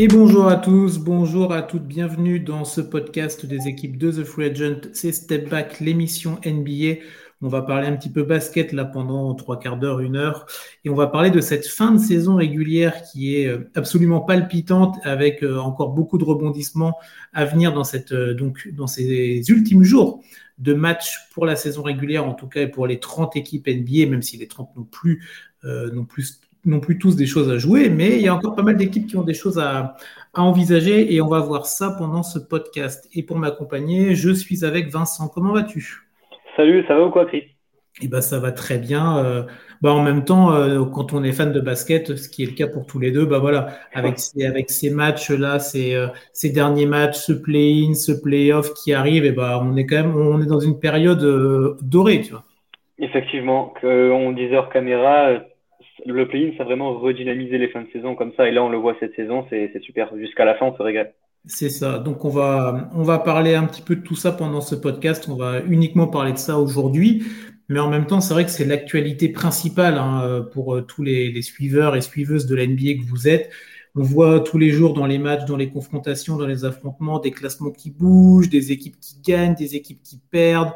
Et bonjour à tous, bonjour à toutes, bienvenue dans ce podcast des équipes de The Free Agent. C'est Step Back, l'émission NBA. On va parler un petit peu basket là pendant trois quarts d'heure, une heure. Et on va parler de cette fin de saison régulière qui est euh, absolument palpitante avec euh, encore beaucoup de rebondissements à venir dans, euh, ces ultimes jours de matchs pour la saison régulière, en tout cas pour les 30 équipes NBA, même si les 30 n'ont plus, non plus non plus tous des choses à jouer, mais il y a encore pas mal d'équipes qui ont des choses à, envisager et on va voir ça pendant ce podcast. Et pour m'accompagner, je suis avec Vincent. Comment vas-tu? Salut, ça va ou quoi, Chris? Eh ben, ça va très bien. Euh, bah, en même temps, euh, quand on est fan de basket, ce qui est le cas pour tous les deux, bah voilà, avec ces, avec ces matchs-là, ces, euh, ces derniers matchs, ce play-in, ce play-off qui arrive, et bah, on est quand même on est dans une période dorée, tu vois. Effectivement, on disait hors caméra, le play-in, ça a vraiment redynamisé les fins de saison comme ça. Et là, on le voit cette saison, c'est super. Jusqu'à la fin, on se régale. C'est ça. Donc, on va, on va parler un petit peu de tout ça pendant ce podcast. On va uniquement parler de ça aujourd'hui. Mais en même temps, c'est vrai que c'est l'actualité principale hein, pour euh, tous les, les, suiveurs et suiveuses de l'NBA que vous êtes. On voit tous les jours dans les matchs, dans les confrontations, dans les affrontements, des classements qui bougent, des équipes qui gagnent, des équipes qui perdent.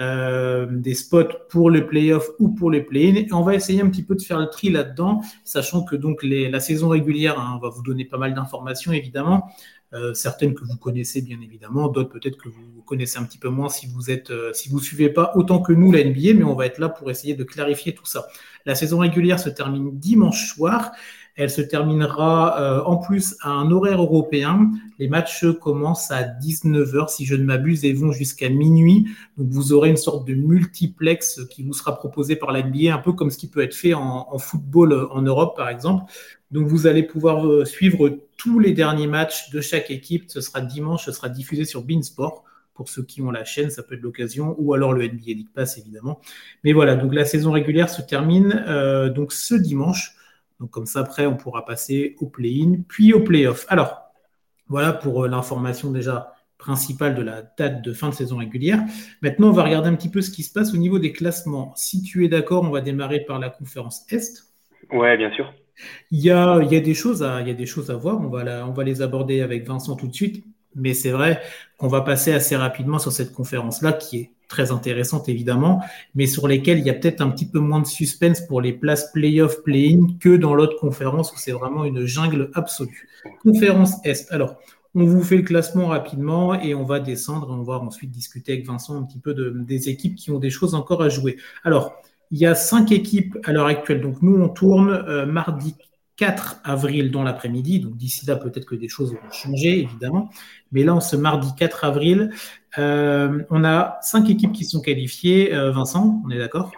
Euh, des spots pour le playoff ou pour les play-in. On va essayer un petit peu de faire le tri là-dedans, sachant que donc la saison régulière, hein, on va vous donner pas mal d'informations évidemment. Euh, certaines que vous connaissez bien évidemment, d'autres peut-être que vous connaissez un petit peu moins si vous êtes, euh, si vous suivez pas autant que nous la NBA, mais on va être là pour essayer de clarifier tout ça. La saison régulière se termine dimanche soir elle se terminera en plus à un horaire européen. Les matchs commencent à 19h si je ne m'abuse et vont jusqu'à minuit. Donc vous aurez une sorte de multiplex qui vous sera proposé par la NBA, un peu comme ce qui peut être fait en, football euh, en Europe par exemple. Donc vous allez pouvoir euh, suivre tous les derniers matchs de chaque équipe. Ce sera dimanche, ce sera diffusé sur Beansport pour ceux qui ont la chaîne, ça peut être l'occasion, ou alors le NBA League Pass évidemment. Mais voilà, donc la saison régulière se termine donc ce dimanche. Donc comme ça, après, on pourra passer au play-in, puis au play-off. Alors, voilà pour euh, l'information déjà principale de la date de fin de saison régulière. Maintenant, on va regarder un petit peu ce qui se passe au niveau des classements. Si tu es d'accord, on va démarrer par la conférence Est. Ouais, bien sûr. Il y a, il y a, des, choses à, il y a des choses à voir. On va, on va les aborder avec Vincent tout de suite. Mais c'est vrai qu'on va passer assez rapidement sur cette conférence-là qui est très intéressante évidemment, mais sur lesquelles il y a peut-être un petit peu moins de suspense pour les places play-off, play-in que dans l'autre conférence où c'est vraiment une jungle absolue. Conférence Est. Alors, on vous fait le classement rapidement et on va descendre et on va ensuite discuter avec Vincent un petit peu de, des équipes qui ont des choses encore à jouer. Alors, il y a cinq équipes à l'heure actuelle. Donc, nous, on tourne euh, mardi 4 avril dans l'après-midi. Donc d'ici là, peut-être que des choses vont changer, évidemment. Mais là, en ce mardi 4 avril, euh, on a cinq équipes qui sont qualifiées. Euh, Vincent, on est d'accord?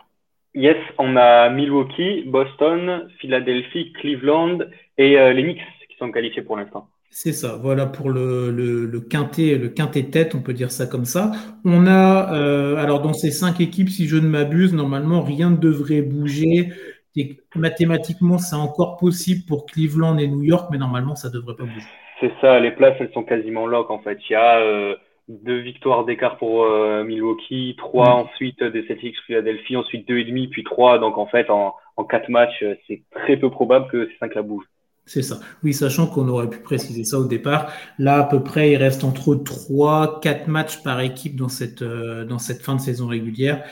Yes, on a Milwaukee, Boston, Philadelphie, Cleveland et euh, les Knicks qui sont qualifiés pour l'instant. C'est ça, voilà pour le, le, quintet, le quintet tête, on peut dire ça comme ça. On a, alors dans ces cinq équipes, si je ne m'abuse, normalement rien ne devrait bouger mathématiquement, c'est encore possible pour Cleveland et New York, mais normalement, ça ne devrait pas bouger. C'est ça, les places, elles sont quasiment lock en fait. Il y a euh, deux victoires d'écart pour euh, Milwaukee, trois mm. ensuite des Celtics Philadelphie, ensuite deux et demi, puis trois. Donc en fait, en, en quatre matchs, euh, c'est très peu probable que ces cinq la bougent. C'est ça. Oui, sachant qu'on aurait pu préciser ça au départ. Là, à peu près, il reste entre 3, 4 matchs par équipe dans cette, dans cette fin de saison régulière.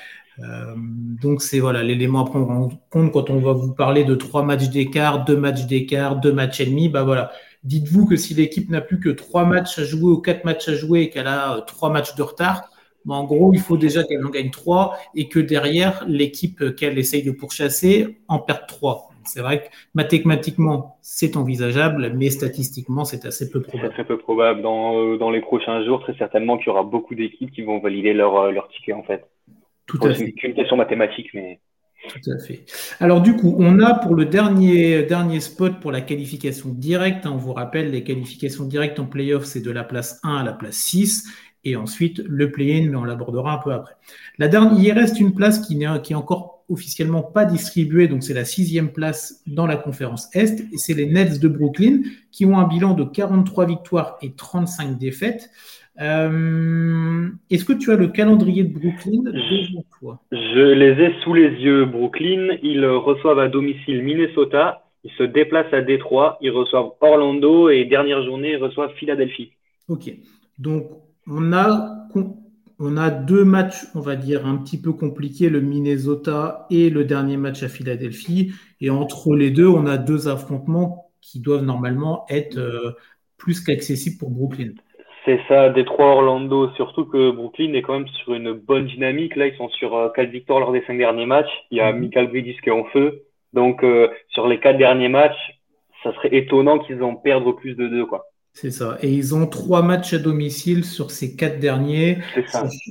Euh, donc c'est voilà l'élément à prendre en compte quand on va vous parler de trois matchs d'écart, deux matchs d'écart, deux matchs et demi. Bah voilà, dites-vous que si l'équipe n'a plus que trois matchs à jouer ou quatre matchs à jouer et qu'elle a euh, trois matchs de retard, bah en gros il faut déjà qu'elle en gagne trois et que derrière l'équipe qu'elle essaye de pourchasser en perde trois. C'est vrai que mathématiquement, c'est envisageable, mais statistiquement, c'est assez peu probable. C'est très peu probable. Dans, euh, dans les prochains jours, très certainement qu'il y aura beaucoup d'équipes qui vont valider leur, leur ticket, en fait. Tout à fait. une question mathématique, mais. Tout à fait. Alors du coup, on a pour le dernier, dernier spot pour la qualification directe, hein, on vous rappelle, les qualifications directes en playoff, c'est de la place 1 à la place 6, et ensuite le play-in, mais on l'abordera un peu après. La dernière, il reste une place qui n'est qui est encore officiellement pas distribuée, donc c'est la sixième place dans la conférence Est, et c'est les Nets de Brooklyn, qui ont un bilan de 43 victoires et 35 défaites. Euh, est-ce que tu as le calendrier de Brooklyn devant toi? Je les ai sous les yeux. Brooklyn, ils reçoivent à domicile Minnesota, Ils se déplacent à Détroit, ils reçoivent Orlando et dernière journée, ils reçoivent Philadelphie. Ok. Donc, on a, on a deux matchs, on va dire, un petit peu compliqués, le Minnesota et le dernier match à Philadelphie. Et entre les deux, on a deux affrontements qui doivent normalement être euh, plus qu'accessibles pour Brooklyn. C'est ça, Détroit, Orlando, surtout que Brooklyn est quand même sur une bonne dynamique. Là, ils sont sur euh, quatre victoires lors des cinq derniers matchs. Il y a mhm. Michael Bridges qui est en feu. Donc, euh, sur les quatre derniers matchs, ça serait étonnant qu'ils en perdent plus de deux, quoi. C'est ça. Et ils ont trois matchs à domicile sur ces quatre derniers,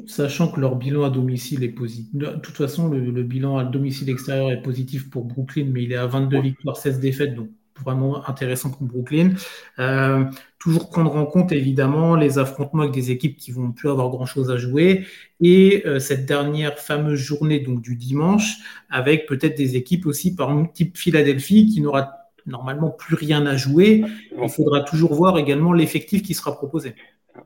sachant que leur bilan à domicile est positif. De toute façon, le, bilan à domicile extérieur est positif pour Brooklyn, mais il est à 22 victoires, 16 défaites, donc vraiment intéressant pour Brooklyn. Euh, toujours prendre en compte évidemment les affrontements avec des équipes qui vont plus avoir grand chose à jouer et euh, cette dernière fameuse journée donc du dimanche avec peut-être des équipes aussi par exemple type Philadelphie qui n'aura normalement plus rien à jouer. Il faudra toujours voir également l'effectif qui sera proposé.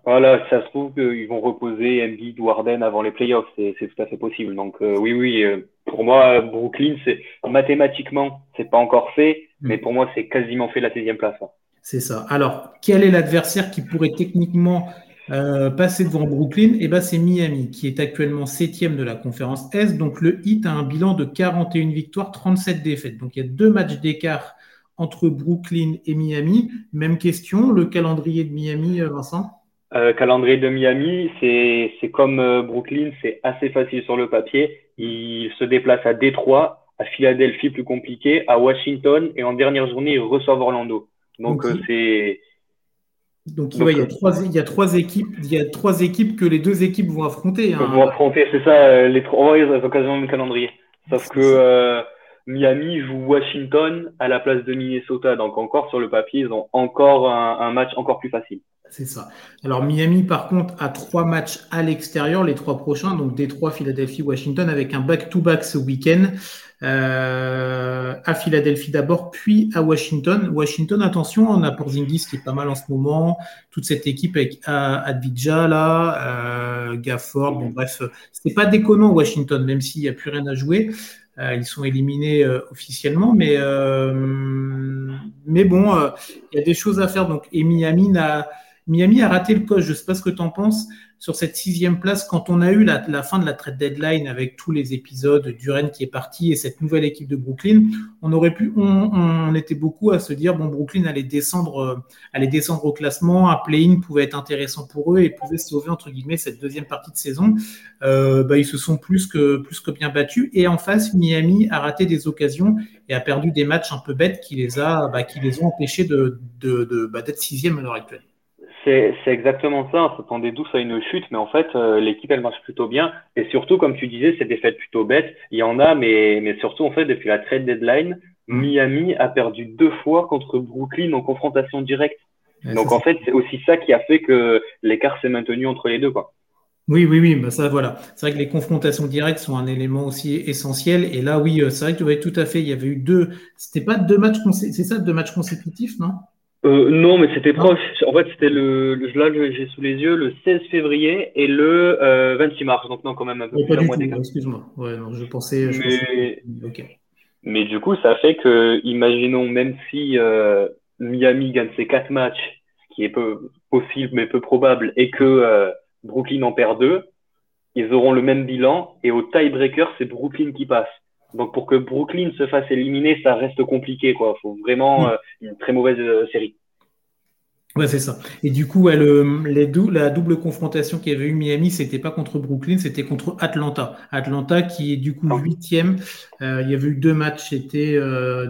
Voilà, ça se trouve qu'ils vont reposer Embiid ou Harden avant les playoffs, c'est tout à fait possible. Donc euh, oui, oui, euh, pour moi, Brooklyn, c'est mathématiquement, c'est pas encore fait, mm. mais pour moi, c'est quasiment fait la 16e place. Hein. C'est ça. Alors, quel est l'adversaire qui pourrait techniquement euh, passer devant Brooklyn? Eh ben, c'est Miami, qui est actuellement septième de la conférence Est. Donc, le Heat a un bilan de 41 victoires, 37 défaites. Donc, il y a deux matchs d'écart entre Brooklyn et Miami. Même question, le calendrier de Miami, Vincent? Euh, Calendrier de Miami, c'est comme euh, Brooklyn, c'est assez facile sur le papier. Il se déplace à Détroit, à Philadelphie plus compliqué, à Washington et en dernière journée, ils reçoivent Orlando. Donc c'est donc, il, y a trois, il y a trois équipes, il y a trois équipes que les deux équipes vont affronter. Hein. Vont affronter, c'est ça. Les trois, ils ont quasiment le calendrier. Sauf que Miami joue Washington à la place de Minnesota. Donc encore sur le papier, ils ont encore un, match encore plus facile. C'est ça. Alors Miami, par contre, a trois matchs à l'extérieur, les trois prochains, donc Détroit, Philadelphie, Washington, avec un back-to-back ce week-end. Euh, à Philadelphie d'abord, puis à Washington. Washington, attention, on a Porzingis qui est pas mal en ce moment. Toute cette équipe avec Advidja là, euh, Gafford. Bon bref, c'était pas déconnant Washington, même s'il n'y a plus rien à jouer. Euh, ils sont éliminés euh, officiellement, mais, euh, mais bon, il y a des choses à faire. Donc, et Miami a, Miami a raté le coche. Je ne sais pas ce que tu en penses sur cette sixième place, quand on a eu la, fin de la trade deadline avec tous les épisodes, Duren qui est parti et cette nouvelle équipe de Brooklyn, on aurait pu, on, était beaucoup à se dire bon, Brooklyn allait descendre, euh, allait descendre au classement, un play-in pouvait être intéressant pour eux et pouvait sauver entre guillemets cette deuxième partie de saison. Euh, bah, ils se sont plus que plus que bien battus et en face, Miami a raté des occasions et a perdu des matchs un peu bêtes qui les a, bah, qui les ont empêchés de, de, bah, d'être sixième à l'heure actuelle. C'est exactement ça. On s'attendait tous à une chute, mais en fait, euh, l'équipe, elle marche plutôt bien. Et surtout, comme tu disais, c'est des fêtes plutôt bêtes. Il y en a, mais, mais surtout, en fait, depuis la trade deadline, mm. Miami a perdu deux fois contre Brooklyn en confrontation directe. Donc, en fait, c'est aussi ça qui a fait que l'écart s'est maintenu entre les deux. Quoi. Oui, oui, oui, bah ça voilà. C'est vrai que les confrontations directes sont un élément aussi essentiel. Et là, oui, euh, c'est vrai que tu tout à fait. Il y avait eu deux. C'était pas deux matchs c'est ça, deux matchs consécutifs, non? Euh, non, mais c'était proche. En fait, c'était le, là, j'ai sous les yeux le 16 février et le 26 euh, mars. Donc, non, quand même un peu plus Excuse-moi. Ouais, non, je pensais. mais, mais du coup, ça fait que, imaginons, même si euh, Miami gagne ses quatre matchs, ce qui est peu possible mais peu probable, et que euh, Brooklyn en perd deux, ils auront le même bilan et au tiebreaker, c'est Brooklyn qui passe. Donc pour que Brooklyn se fasse éliminer, ça reste compliqué. Il faut vraiment mm. euh, une très mauvaise euh, série. Ouais, c'est ça. Et du coup, les la double confrontation qu'il y avait eu Miami, c'était pas contre Brooklyn, c'était contre Atlanta. Atlanta qui est du coup huitième. Euh, il y avait eu deux matchs, c'était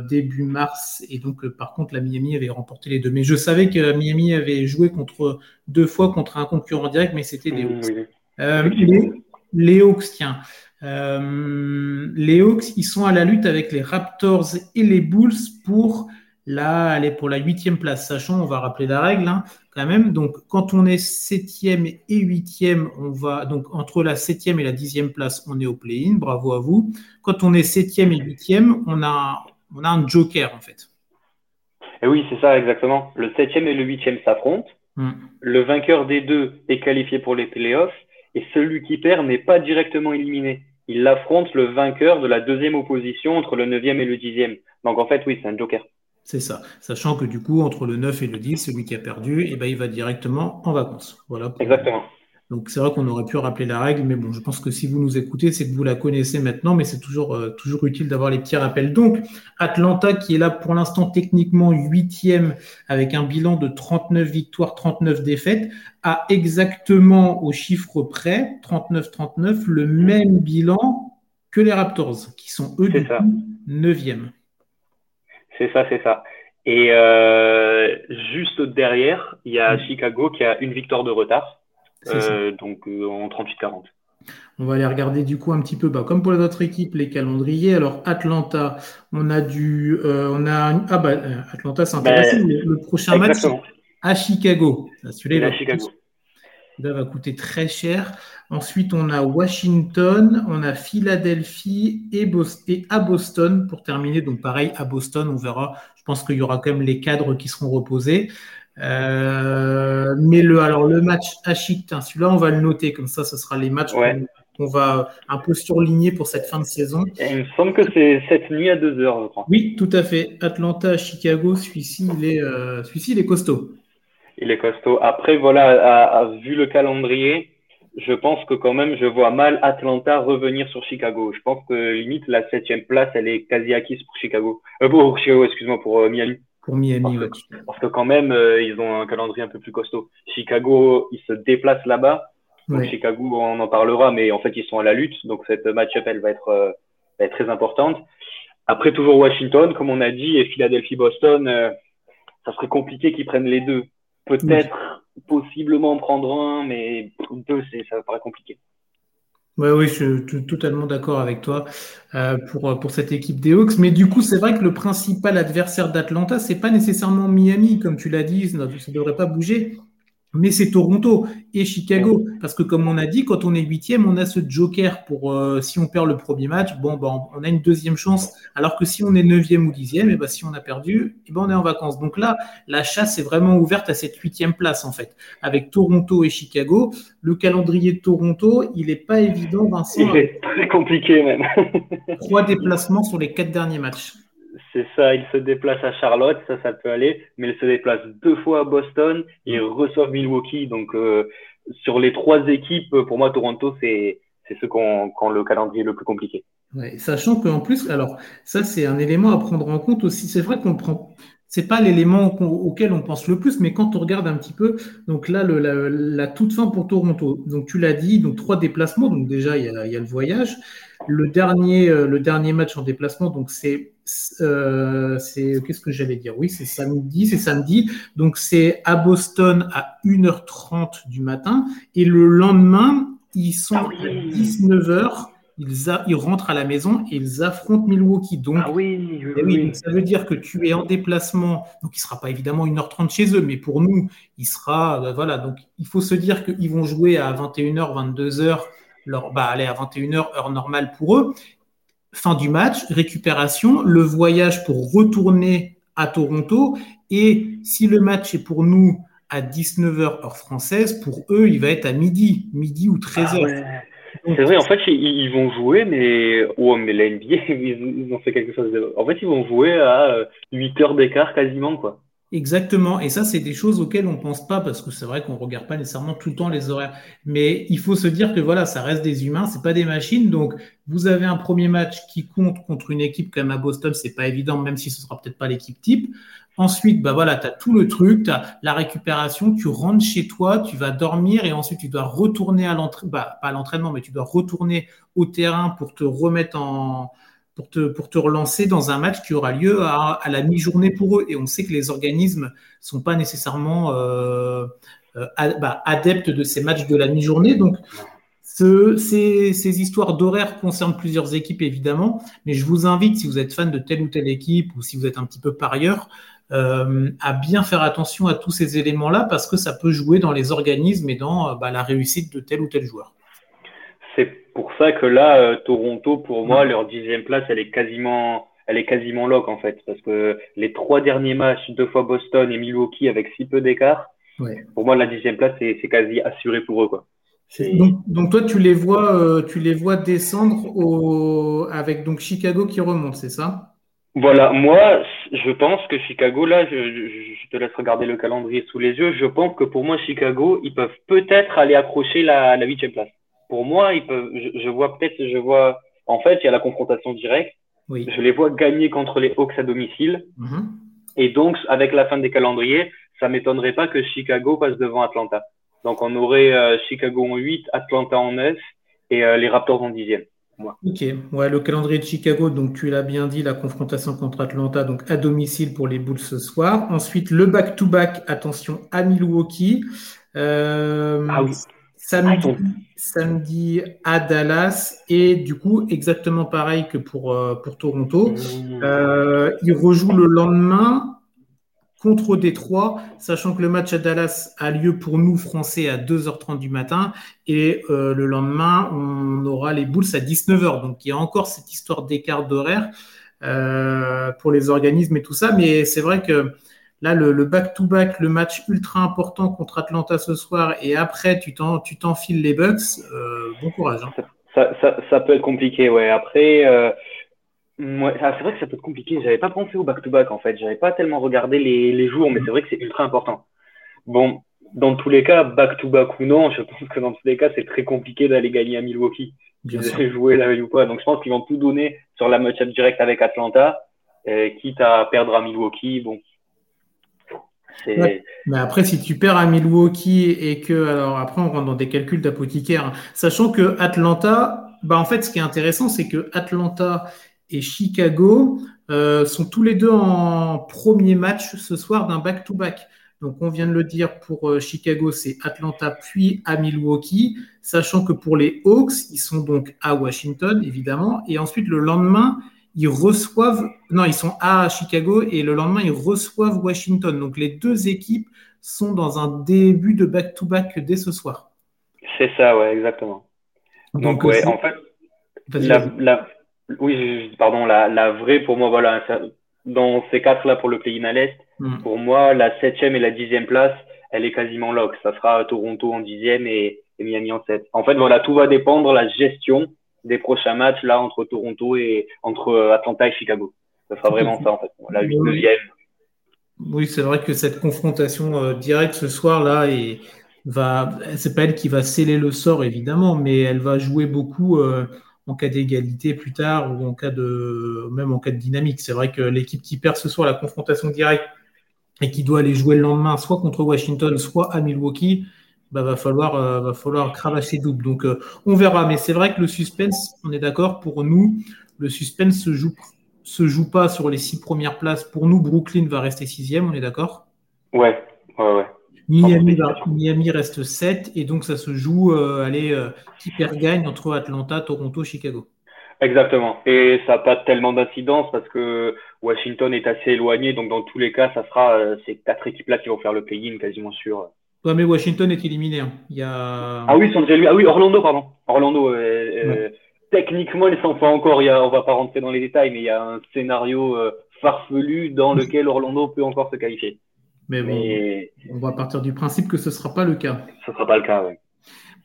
début mars, et donc par contre la Miami avait remporté les deux. Mais je savais que Miami avait joué contre deux fois contre un concurrent direct, mais c'était les Hawks. les, les Hawks, tiens. Euh, les Hawks, ils sont à la lutte avec les Raptors et les Bulls pour la, pour la huitième place. Sachant, on va rappeler la règle hein, quand même. Donc, quand on est septième et huitième, on va donc entre la septième et la dixième place, on est au play-in. Bravo à vous. Quand on est septième et huitième, on a, on a un joker en fait. Et oui, c'est ça exactement. Le septième et le huitième s'affrontent. Hmm. Le vainqueur des deux est qualifié pour les playoffs et celui qui perd n'est pas directement éliminé il affronte le vainqueur de la deuxième opposition entre le neuvième et le dixième. Donc en fait, oui, c'est un joker. C'est ça. Sachant que du coup, entre le 9 et le 10, celui qui a perdu, eh ben, il va directement en vacances. Voilà. Exactement. Donc c'est vrai qu'on aurait pu rappeler la règle, mais bon, je pense que si vous nous écoutez, c'est que vous la connaissez maintenant, mais c'est toujours, euh, toujours utile d'avoir les petits rappels. Donc, Atlanta qui est là pour l'instant techniquement huitième avec un bilan de 39 victoires, 39 défaites, a exactement au chiffre près, 39-39, le même bilan que les Raptors, qui sont eux du neuvième. C'est ça, c'est ça. Et euh, juste derrière, il y a Chicago qui a une victoire de retard. Euh, donc euh, en 38-40. On va aller regarder du coup un petit peu, bah, comme pour les autres équipes, les calendriers. Alors Atlanta, on a du, on a ah bah Atlanta c'est intéressant. Ben, le, prochain match à Chicago. Celui-là, Chicago. va coûter très cher. Ensuite, on a Washington, on a Philadelphie et, et, à Boston pour terminer. Donc pareil, à Boston, on verra. Je pense qu'il y aura quand même les cadres qui seront reposés. Euh, mais le, alors le match à celui-là, on va le noter comme ça, ce sera les matchs qu'on va un peu surligner pour cette fin de saison. il me semble que c'est cette nuit à 2 heures, je crois. Oui, tout à fait. Atlanta à Chicago, celui-ci, il est, euh, il est costaud. Il est costaud. Après, voilà, vu le calendrier, je pense que quand même, je vois mal Atlanta revenir sur Chicago. Je pense que limite la septième place, elle est quasi acquise pour Chicago. Euh, pour Chicago, excuse-moi, pour euh, Miami. Pour Miami, parce, que, parce que quand même, euh, ils ont un calendrier un peu plus costaud. Chicago, ils se déplacent là-bas. Chicago, on en parlera, mais en fait, ils sont à la lutte. Donc cette match-up, elle va être, euh, va être très importante. Après, toujours Washington, comme on a dit, et Philadelphie-Boston, euh, ça serait compliqué qu'ils prennent les deux. Peut-être, possiblement prendre un, mais deux, ça paraît compliqué. Oui, oui, je suis totalement d'accord avec toi euh, pour, pour cette équipe des Hawks. Mais du coup, c'est vrai que le principal adversaire d'Atlanta, c'est pas nécessairement Miami, comme tu l'as dit, ça ne devrait pas bouger mais c'est Toronto et Chicago. Parce que comme on a dit, quand on est huitième, on a ce joker pour euh, si on perd le premier match, bon, ben, on a une deuxième chance. Alors que si on est neuvième ou dixième, et ben, si on a perdu, et ben, on est en vacances. Donc là, la chasse est vraiment ouverte à cette huitième place, en fait, avec Toronto et Chicago. Le calendrier de Toronto, il n'est pas évident, Vincent. Il est très compliqué même. Trois déplacements sur les quatre derniers matchs. C'est ça, il se déplace à Charlotte, ça, ça peut aller, mais il se déplace deux fois à Boston et reçoit Milwaukee. Donc, euh, sur les trois équipes, pour moi, Toronto, c'est c'est ceux qui ont, le calendrier le plus compliqué. Ouais, sachant qu'en plus, alors, ça, c'est un élément à prendre en compte aussi. C'est vrai qu'on prend c'est pas l'élément auquel on pense le plus, mais quand on regarde un petit peu, donc là, le, la, toute fin pour Toronto. Donc tu l'as dit, donc trois déplacements. Donc déjà, il y a, il y a le voyage. Le dernier, euh, le dernier match en déplacement, donc c'est, euh, c'est qu'est-ce que j'allais dire? Oui, c'est samedi, c'est samedi. Donc c'est à Boston à 1h30 du matin, et le lendemain, ils sont ah à 19h ils, rentrent à la maison et ils affrontent Milwaukee. Donc, ah oui, eh oui, ça veut dire que tu es en déplacement. Donc, il ne sera pas évidemment 1h30 chez eux, mais pour nous, il sera. Bah, voilà, donc il faut se dire qu'ils vont jouer à 21h, 22h, leur, bah, aller à 21h, heure normale pour eux. Fin du match, récupération, le voyage pour retourner à Toronto. Et si le match est pour nous à 19h heure française, pour eux, il va être à midi, midi ou 13h. C'est vrai, en fait, ils, vont jouer, mais. Oh, mais la NBA, ils, ont fait quelque chose. En fait, ils vont jouer à 8 euh, heures d'écart quasiment, quoi. Exactement. Et ça, c'est des choses auxquelles on pense pas parce que c'est vrai qu'on regarde pas nécessairement tout le temps les horaires. Mais il faut se dire que voilà, ça reste des humains, c'est pas des machines. Donc, vous avez un premier match qui compte contre une équipe comme à Boston, c'est pas évident, même si ce sera peut-être pas l'équipe type. Ensuite, bah voilà, tu as tout le truc, tu as la récupération, tu rentres chez toi, tu vas dormir et ensuite tu dois retourner à l'entraînement, bah, pas à l'entraînement, mais tu dois retourner au terrain pour te remettre en, pour te, pour te relancer dans un match qui aura lieu à, la mi-journée pour eux. Et on sait que les organismes sont pas nécessairement euh, euh bah, adeptes de ces matchs de la mi-journée. Donc, ce, ces, ces, histoires d'horaire concernent plusieurs équipes, évidemment, mais je vous invite, si vous êtes fan de telle ou telle équipe ou si vous êtes un petit peu parieur, euh, à bien faire attention à tous ces éléments-là parce que ça peut jouer dans les organismes et dans euh, bah, la réussite de tel ou tel joueur. C'est pour ça que là, euh, Toronto, pour moi, leur dixième place, elle est quasiment, elle est quasiment lock en fait, parce que les trois derniers matchs, deux fois Boston et Milwaukee avec si peu d'écart, pour moi, la dixième place, c'est quasi assuré pour eux quoi. Donc, donc, toi, tu les vois, tu les vois descendre au... avec donc Chicago qui remonte, c'est ça? Voilà, moi, je pense que Chicago, là, je, je, te laisse regarder le calendrier sous les yeux. Je pense que pour moi, Chicago, ils peuvent peut-être aller accrocher la huitième place. Pour moi, ils peuvent. Je, vois peut-être, je vois. En fait, il y a la confrontation directe. Oui. Je les vois gagner contre les Hawks à domicile. Mm-hmm. Et donc, avec la fin des calendriers, ça m'étonnerait pas que Chicago passe devant Atlanta. Donc, on aurait euh, Chicago en 8, Atlanta en 9 et euh, les Raptors en 10e. Ok, ouais, le calendrier de Chicago, donc tu l'as bien dit, la confrontation contre Atlanta, donc à domicile pour les Bulls ce soir. Ensuite, le back-to-back, attention, à Milwaukee. Euh, ah oui. Samedi, samedi, à Dallas et du coup exactement pareil que pour, pour Toronto. Mmh. Euh, il rejoue le lendemain contre Détroit, sachant que le match à Dallas a lieu pour nous Français à 2h30 du matin et euh, le lendemain on aura les Bulls à 19h. Donc il y a encore cette histoire d'écart d'horaire euh, pour les organismes et tout ça, mais c'est vrai que là le back-to-back, le, match ultra important contre Atlanta ce soir et après tu t'enfiles les Bucks, euh, bon courage. Hein. Ça, ça, peut être compliqué, ouais. Après, Ouais, ah, c'est vrai que ça peut être compliqué. J'avais pas pensé au back-to-back en fait. J'avais pas tellement regardé les, les jours, mais c'est vrai que c'est ultra important. Bon, dans tous les cas, back-to-back ou non, je pense que dans tous les cas, c'est très compliqué d'aller gagner à Milwaukee. Bien sûr. jouer la veille ou pas. Donc je pense qu'ils vont tout donner sur la match-up direct avec Atlanta, euh, quitte à perdre à Milwaukee. Bon. Mais après, si tu perds à Milwaukee et que, alors après, on rentre dans des calculs d'apothicaire, hein. sachant que Atlanta, bah en fait, ce qui est intéressant, c'est que Atlanta et Chicago euh, sont tous les deux en premier match ce soir d'un back-to-back. Donc, on vient de le dire pour euh, Chicago, c'est Atlanta puis à Milwaukee, sachant que pour les Hawks, ils sont donc à Washington, évidemment, et ensuite le lendemain, ils reçoivent, non, ils sont à Chicago et le lendemain, ils reçoivent Washington. Donc, les deux équipes sont dans un début de back-to-back dès ce soir. C'est ça, ouais, exactement. Donc, ouais, en fait, la, oui, pardon, la, la vraie pour moi, voilà, dans ces quatre-là pour le play-in à l'Est, hmm. pour moi, la septième et la dixième place, elle est quasiment lock. Ça sera Toronto en dixième et, et Miami en sept. En fait, voilà, tout va dépendre de la gestion des prochains matchs là entre Toronto et entre Atlanta et Chicago. Ça sera vraiment ça en fait. La huit, neuvième. Oui, c'est vrai que cette confrontation euh, directe ce soir là et va, c'est pas elle qui va sceller le sort évidemment, mais elle va jouer beaucoup. Euh, en cas d'égalité plus tard ou en cas de même en cas de dynamique. C'est vrai que l'équipe qui perd ce soir la confrontation directe et qui doit aller jouer le lendemain soit contre Washington, soit à Milwaukee, bah, va falloir euh, va falloir cravacher double. Donc euh, on verra. Mais c'est vrai que le suspense, on est d'accord pour nous, le suspense se joue se joue pas sur les six premières places. Pour nous, Brooklyn va rester sixième, on est d'accord? Ouais, ouais, ouais. Miami, reste 7 et donc ça se joue, euh, allez, euh, qui perd gagne entre Atlanta, Toronto, Chicago. Exactement. Et ça n'a pas tellement d'incidence parce que Washington est assez éloigné. Donc, dans tous les cas, ça sera euh, ces quatre équipes-là qui vont faire le play-in quasiment sûr. Ouais, mais Washington est éliminé. Hein. Il y a... Ah oui, ils sont déjà Ah oui, Orlando, pardon. Orlando. techniquement, ils sont pas encore. Il y a... On va pas rentrer dans les détails, mais il y a un scénario farfelu dans lequel Orlando peut encore se qualifier. Mais, on va partir du principe que ce ne sera pas le cas. Ce ne sera pas le cas, oui.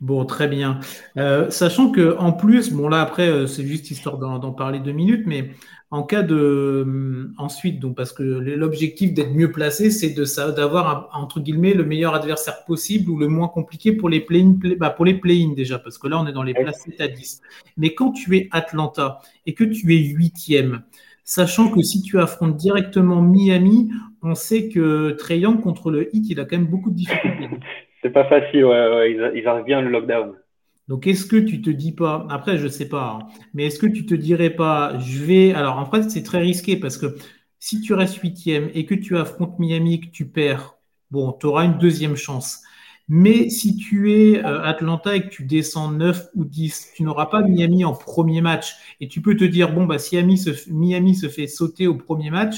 Bon, très bien. Euh, sachant que en plus, bon là après, euh, c'est juste histoire d'en parler deux minutes, mais en cas de euh, ensuite, donc parce que l'objectif d'être mieux placé, c'est de ça, d'avoir entre guillemets le meilleur adversaire possible ou le moins compliqué pour les play-in, bah, pour les play-in déjà, parce que là on est dans les places à 10. Mais quand tu es Atlanta et que tu es huitième, sachant que si tu affrontes directement Miami, on sait que Trey contre le Heat, il a quand même beaucoup de difficultés. C'est pas facile, ouais, ils, arrivent bien le lockdown. Donc, est-ce que tu te dis pas, après, je sais pas, hein, mais est-ce que tu te dirais pas, je vais, alors en fait, c'est très risqué parce que si tu restes huitième et que tu affrontes Miami, que tu perds, bon, tu auras une deuxième chance. Mais si tu es euh, Atlanta et que tu descends 9 ou 10, tu n'auras pas Miami en premier match. Et tu peux te dire, bon, bah, si Miami se, Miami se fait sauter au premier match,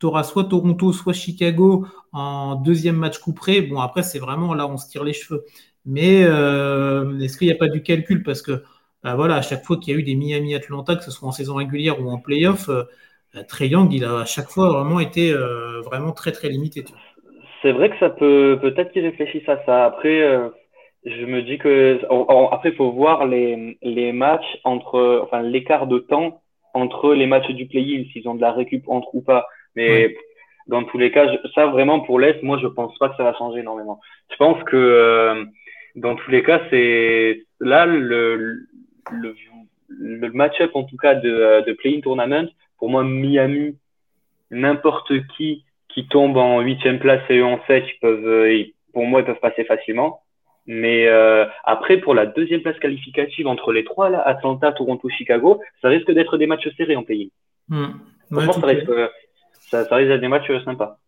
tu auras soit Toronto, soit Chicago en deuxième match couperé. Bon, après, c'est vraiment là, on se tire les cheveux. Mais euh, est-ce qu'il n'y a pas du calcul? Parce que bah, voilà, à chaque fois qu'il y a eu des Miami-Atlanta, que ce soit en saison régulière ou en playoff, euh, Trey Young, il a à chaque fois vraiment été vraiment très, très limité c'est vrai que ça peut peut-être qu'ils réfléchissent à ça. Après, euh, je me dis que après il faut voir les, les matchs entre enfin l'écart de temps entre les matchs du play-in, s'ils ont de la récup entre ou pas. Mais dans tous les cas, ça vraiment pour l'Est, moi je pense pas que ça va changer énormément. Je pense que euh, dans tous les cas, c'est là le, le, le match-up en tout cas de, de play-in tournament. Pour moi, Miami, n'importe qui qui tombe en huitième place et en sept, ils peuvent, euh, pour moi, ils peuvent passer facilement. Mais euh, après, pour la deuxième place qualificative entre les trois, là, Atlanta, Toronto, Chicago, ça risque d'être des matchs serrés en pays. Ça, risque, ça, risque d'être des matchs sympas.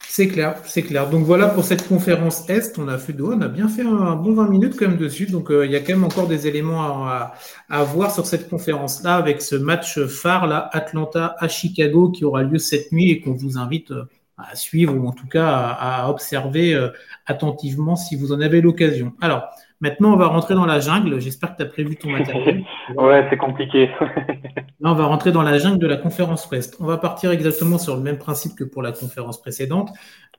C'est clair, c'est clair. Donc voilà pour cette conférence Est, on a fait on a bien fait un bon 20 minutes quand même dessus. Donc euh, il y a quand même encore des éléments à, voir sur cette conférence-là avec ce match phare là, Atlanta à Chicago qui aura lieu cette nuit et qu'on vous invite à suivre ou en tout cas à, observer euh, attentivement si vous en avez l'occasion. Alors, maintenant, on va rentrer dans la jungle. J'espère que tu as prévu ton matériel. ouais, c'est compliqué. Là, on va rentrer dans la jungle de la conférence Ouest. On va partir exactement sur le même principe que pour la conférence précédente.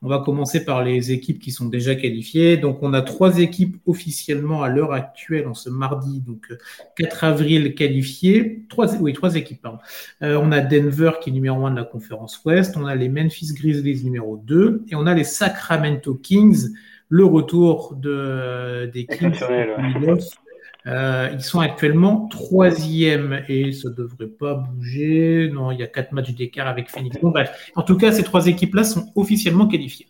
On va commencer par les équipes qui sont déjà qualifiées. Donc, on a trois équipes officiellement à l'heure actuelle, en ce mardi, donc 4 avril qualifiées. Trois, oui, trois équipes, pardon. Euh, on a Denver qui est numéro 1 de la conférence Ouest. On a les Memphis Grizzlies numéro 2. Et on a les Sacramento Kings, le retour de, des Kings. Euh, ils sont actuellement troisième et ça ne devrait pas bouger. Non, il y a quatre matchs d'écart avec Phoenix. Bon, bref, en tout cas, ces trois équipes-là sont officiellement qualifiées.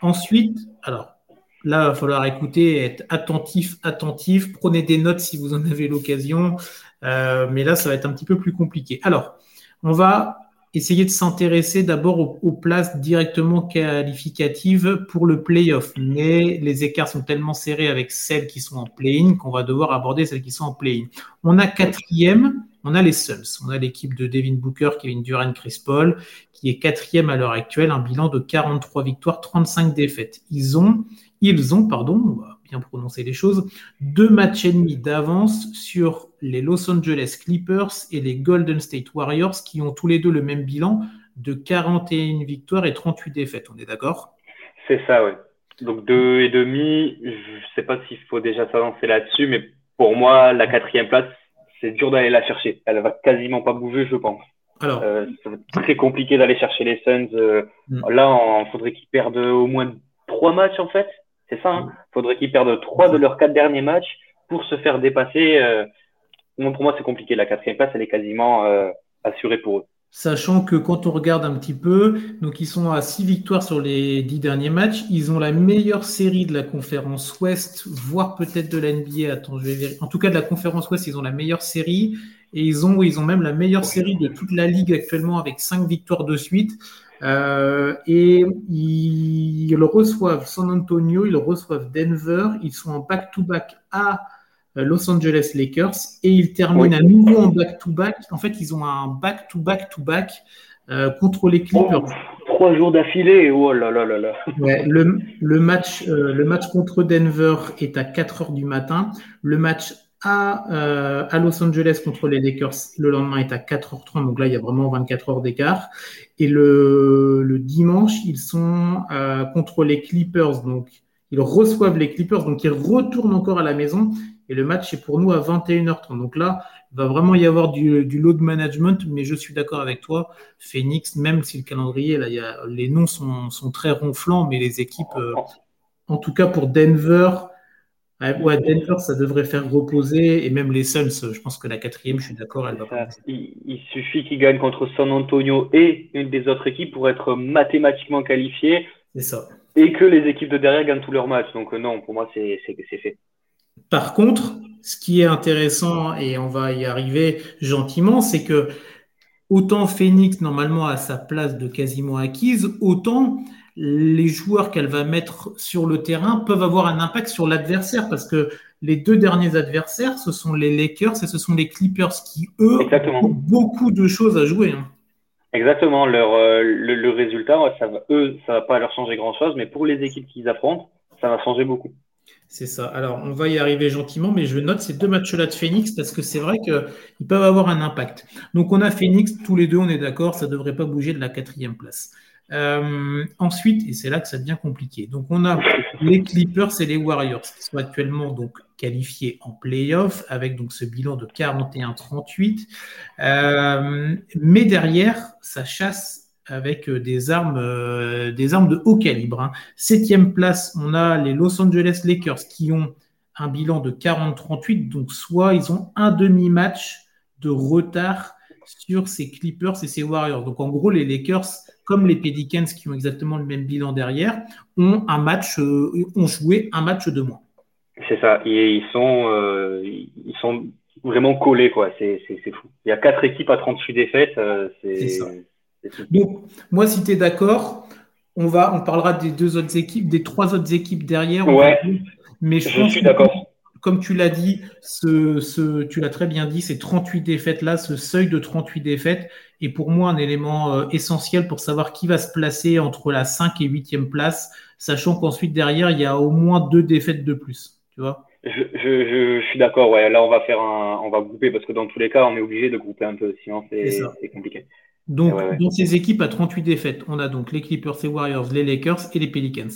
Ensuite, alors là, il va falloir écouter, être attentif, attentif. Prenez des notes si vous en avez l'occasion. Euh, mais là, ça va être un petit peu plus compliqué. Alors, on va essayer de s'intéresser d'abord aux, places directement qualificatives pour le playoff. Mais les écarts sont tellement serrés avec celles qui sont en play-in qu'on va devoir aborder celles qui sont en play-in. On a quatrième, on a les Suns. On a l'équipe de Devin Booker, Kevin Durant, Chris Paul, qui est quatrième à l'heure actuelle, un bilan de 43 victoires, 35 défaites. Ils ont, ils ont, pardon, bien prononcer les choses, deux matchs et demi d'avance sur les Los Angeles Clippers et les Golden State Warriors qui ont tous les deux le même bilan de 41 victoires et 38 défaites. On est d'accord? C'est ça, oui. Donc deux et demi, je ne sais pas s'il faut déjà s'avancer là-dessus, mais pour moi, la quatrième place, c'est dur d'aller la chercher. Elle va quasiment pas bouger, je pense. Alors, euh, très compliqué d'aller chercher les Suns. Euh, hmm. Là, il faudrait qu'ils perdent au moins trois matchs en fait. C'est ça. Il hein. faudrait qu'ils perdent trois de leurs quatre derniers matchs pour se faire dépasser. Euh, pour moi, c'est compliqué. La quatrième place, elle est quasiment euh, assurée pour eux. Sachant que quand on regarde un petit peu, donc ils sont à six victoires sur les dix derniers matchs. Ils ont la meilleure série de la conférence Ouest, voire peut-être de la NBA. Attends, je vais vérifier. En tout cas, de la conférence Ouest, ils ont la meilleure série. Et ils ont, ils ont même la meilleure série de toute la ligue actuellement avec cinq victoires de suite. Euh, et ils reçoivent San Antonio, ils reçoivent Denver, ils sont en back-to-back à euh, Los Angeles Lakers et ils terminent à nouveau en back-to-back. En fait, ils ont un back-to-back-to-back euh, contre les Clippers. Oh, trois jours d'affilée, oh là là là là. le, le, match, le match contre Denver est à 4 heures du matin. Le match à, euh, à, Los Angeles contre les Lakers. Le lendemain est à 4h30, donc là, il y a vraiment 24 heures d'écart. Et le, le, dimanche, ils sont euh, contre les Clippers, donc ils reçoivent les Clippers, donc ils retournent encore à la maison. Et le match est pour nous à 21h30. Donc là, il va vraiment y avoir du, du load management, mais je suis d'accord avec toi, Phoenix, même si le calendrier, là, il y a, les noms sont, sont très ronflants, mais les équipes, euh, en tout cas pour Denver, Ouais, Denver, ça devrait faire reposer, et même les Suns, je pense que la quatrième, je suis d'accord, elle va pas. Il, suffit qu'ils gagnent contre San Antonio et une des autres équipes pour être mathématiquement qualifiés. C'est ça. Et que les équipes de derrière gagnent tous leurs matchs. Donc euh, non, pour moi, c'est fait. Par contre, ce qui est intéressant, et on va y arriver gentiment, c'est que autant Phoenix, normalement, a sa place de quasiment acquise, autant les joueurs qu'elle va mettre sur le terrain peuvent avoir un impact sur l'adversaire parce que les deux derniers adversaires, ce sont les Lakers et ce sont les Clippers qui, eux, ont beaucoup de choses à jouer. Hein. Exactement. Leur, euh, le, résultat, ça va, eux, ça va pas leur changer grand-chose, mais pour les équipes qu'ils affrontent, ça va changer beaucoup. C'est ça. Alors, on va y arriver gentiment, mais je note ces deux matchs-là de Phoenix parce que c'est vrai qu'ils peuvent avoir un impact. Donc, on a Phoenix, tous les deux, on est d'accord, ça ne devrait pas bouger de la quatrième place. Euh, ensuite, et c'est là que ça devient compliqué. Donc, on a les Clippers et les Warriors qui sont actuellement donc qualifiés en playoff avec donc ce bilan de 41-38. Euh, mais derrière, ça chasse avec des armes, euh, des armes de haut calibre. Hein. Septième place, on a les Los Angeles Lakers qui ont un bilan de 40-38, donc soit ils ont un demi-match de retard sur ces Clippers et ces Warriors. Donc en gros, les Lakers, comme les Pelicans qui ont exactement le même bilan derrière, ont un match, euh, ont joué un match de moins. C'est ça. Et ils sont, euh, ils sont vraiment collés, quoi. C'est fou. Il y a quatre équipes à 38 défaites. Euh, c'est Donc moi, si tu es d'accord, on va, on parlera des deux autres équipes, des trois autres équipes derrière. Ouais. Mais je, je suis d'accord comme tu l'as dit, ce, tu l'as très bien dit, ces 38 défaites là, ce seuil de 38 défaites est pour moi un élément euh, essentiel pour savoir qui va se placer entre la 5 et 8e place, sachant qu'ensuite derrière, il y a au moins deux défaites de plus. Tu vois je, suis d'accord, ouais. Là, on va faire un, on va grouper parce que dans tous les cas, on est obligé de grouper un peu, sinon c'est compliqué. Donc, dans ces équipes à 38 défaites, on a donc les Clippers, les Warriors, les Lakers et les Pelicans.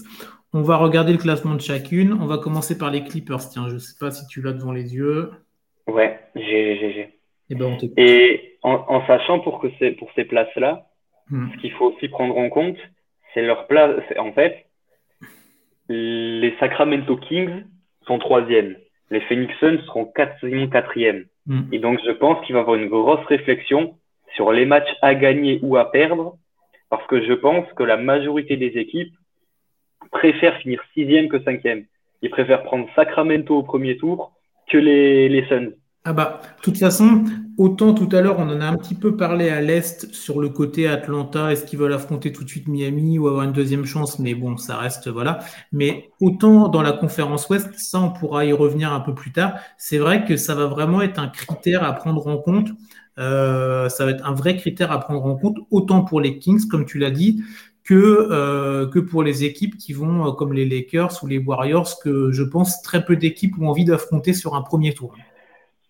On va regarder le classement de chacune. On va commencer par les Clippers. Tiens, je ne sais pas si tu l'as devant les yeux. Ouais, j'ai, j'ai, eh ben, Et, en, sachant pour que c'est pour ces places-là, hmm. ce qu'il faut aussi prendre en compte, c'est leur place. En fait, les Sacramento Kings sont troisième. Les Phoenix Suns seront quatrième, quatrième. Hmm. Et donc, je pense qu'il va y avoir une grosse réflexion sur les matchs à gagner ou à perdre, parce que je pense que la majorité des équipes préfèrent finir sixième que cinquième. Ils préfèrent prendre Sacramento au premier tour que les, les Suns. Ah bah, de toute façon, autant tout à l'heure, on en a un petit peu parlé à l'Est sur le côté Atlanta, est-ce qu'ils veulent affronter tout de suite Miami ou avoir une deuxième chance, mais bon, ça reste, voilà. Mais autant dans la conférence Ouest, ça, on pourra y revenir un peu plus tard. C'est vrai que ça va vraiment être un critère à prendre en compte. Euh, ça va être un vrai critère à prendre en compte, autant pour les Kings, comme tu l'as dit, que, euh, que pour les équipes qui vont, euh, comme les Lakers ou les Warriors, que je pense très peu d'équipes ont envie d'affronter sur un premier tour.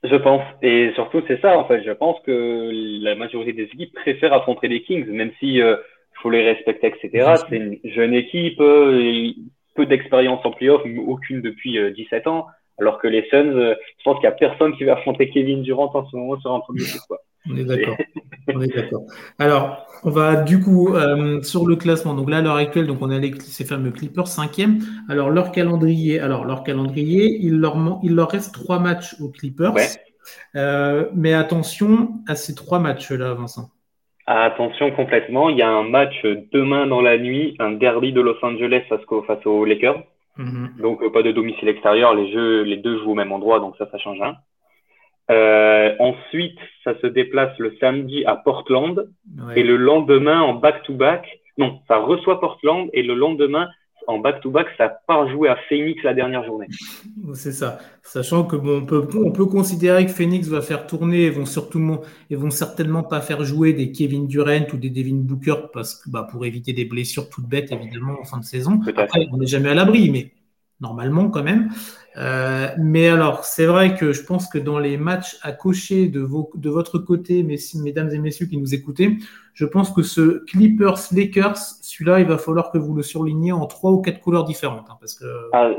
Je pense. Et surtout, c'est ça, en fait. Je pense que la majorité des équipes préfèrent affronter les Kings, même si il faut les respecter, etc. C'est une jeune équipe, peu d'expérience en playoff, aucune depuis 17 ans. Alors que les Suns, je pense qu'il n'y a personne qui va affronter Kevin Durant en ce moment sur un premier tour. Quoi. On est d'accord. on est d'accord. Alors, on va du coup euh, sur le classement. Donc là, à l'heure actuelle, donc on a les, ces fameux Clippers cinquième. Alors leur calendrier, alors leur calendrier, il leur, il leur reste trois matchs aux Clippers. Euh, mais attention à ces trois matchs-là, Vincent. Attention complètement. Il y a un match demain dans la nuit, un derby de Los Angeles face, aux Lakers. Mm-hmm. Donc pas de domicile extérieur. Les jeux, les deux jouent au même endroit, donc ça, ça change un. Euh, ensuite, ça se déplace le samedi à Portland et le lendemain en back-to-back. non, ça reçoit Portland et le lendemain en back-to-back, ça part jouer à Phoenix la dernière journée. C'est ça. Sachant que bon, on peut, on peut considérer que Phoenix va faire tourner et vont surtout et vont certainement pas faire jouer des Kevin Durant ou des Devin Booker parce que bah, pour éviter des blessures toutes bêtes évidemment en fin de saison. Après, on n'est jamais à l'abri, mais normalement quand même. Euh, mais alors, c'est vrai que je pense que dans les matchs à cocher de, vos, de votre côté, mesdames et messieurs qui nous écoutez, je pense que ce Clippers-Lakers, celui-là, il va falloir que vous le surligniez en trois ou quatre couleurs différentes. Hein, parce que... Ah,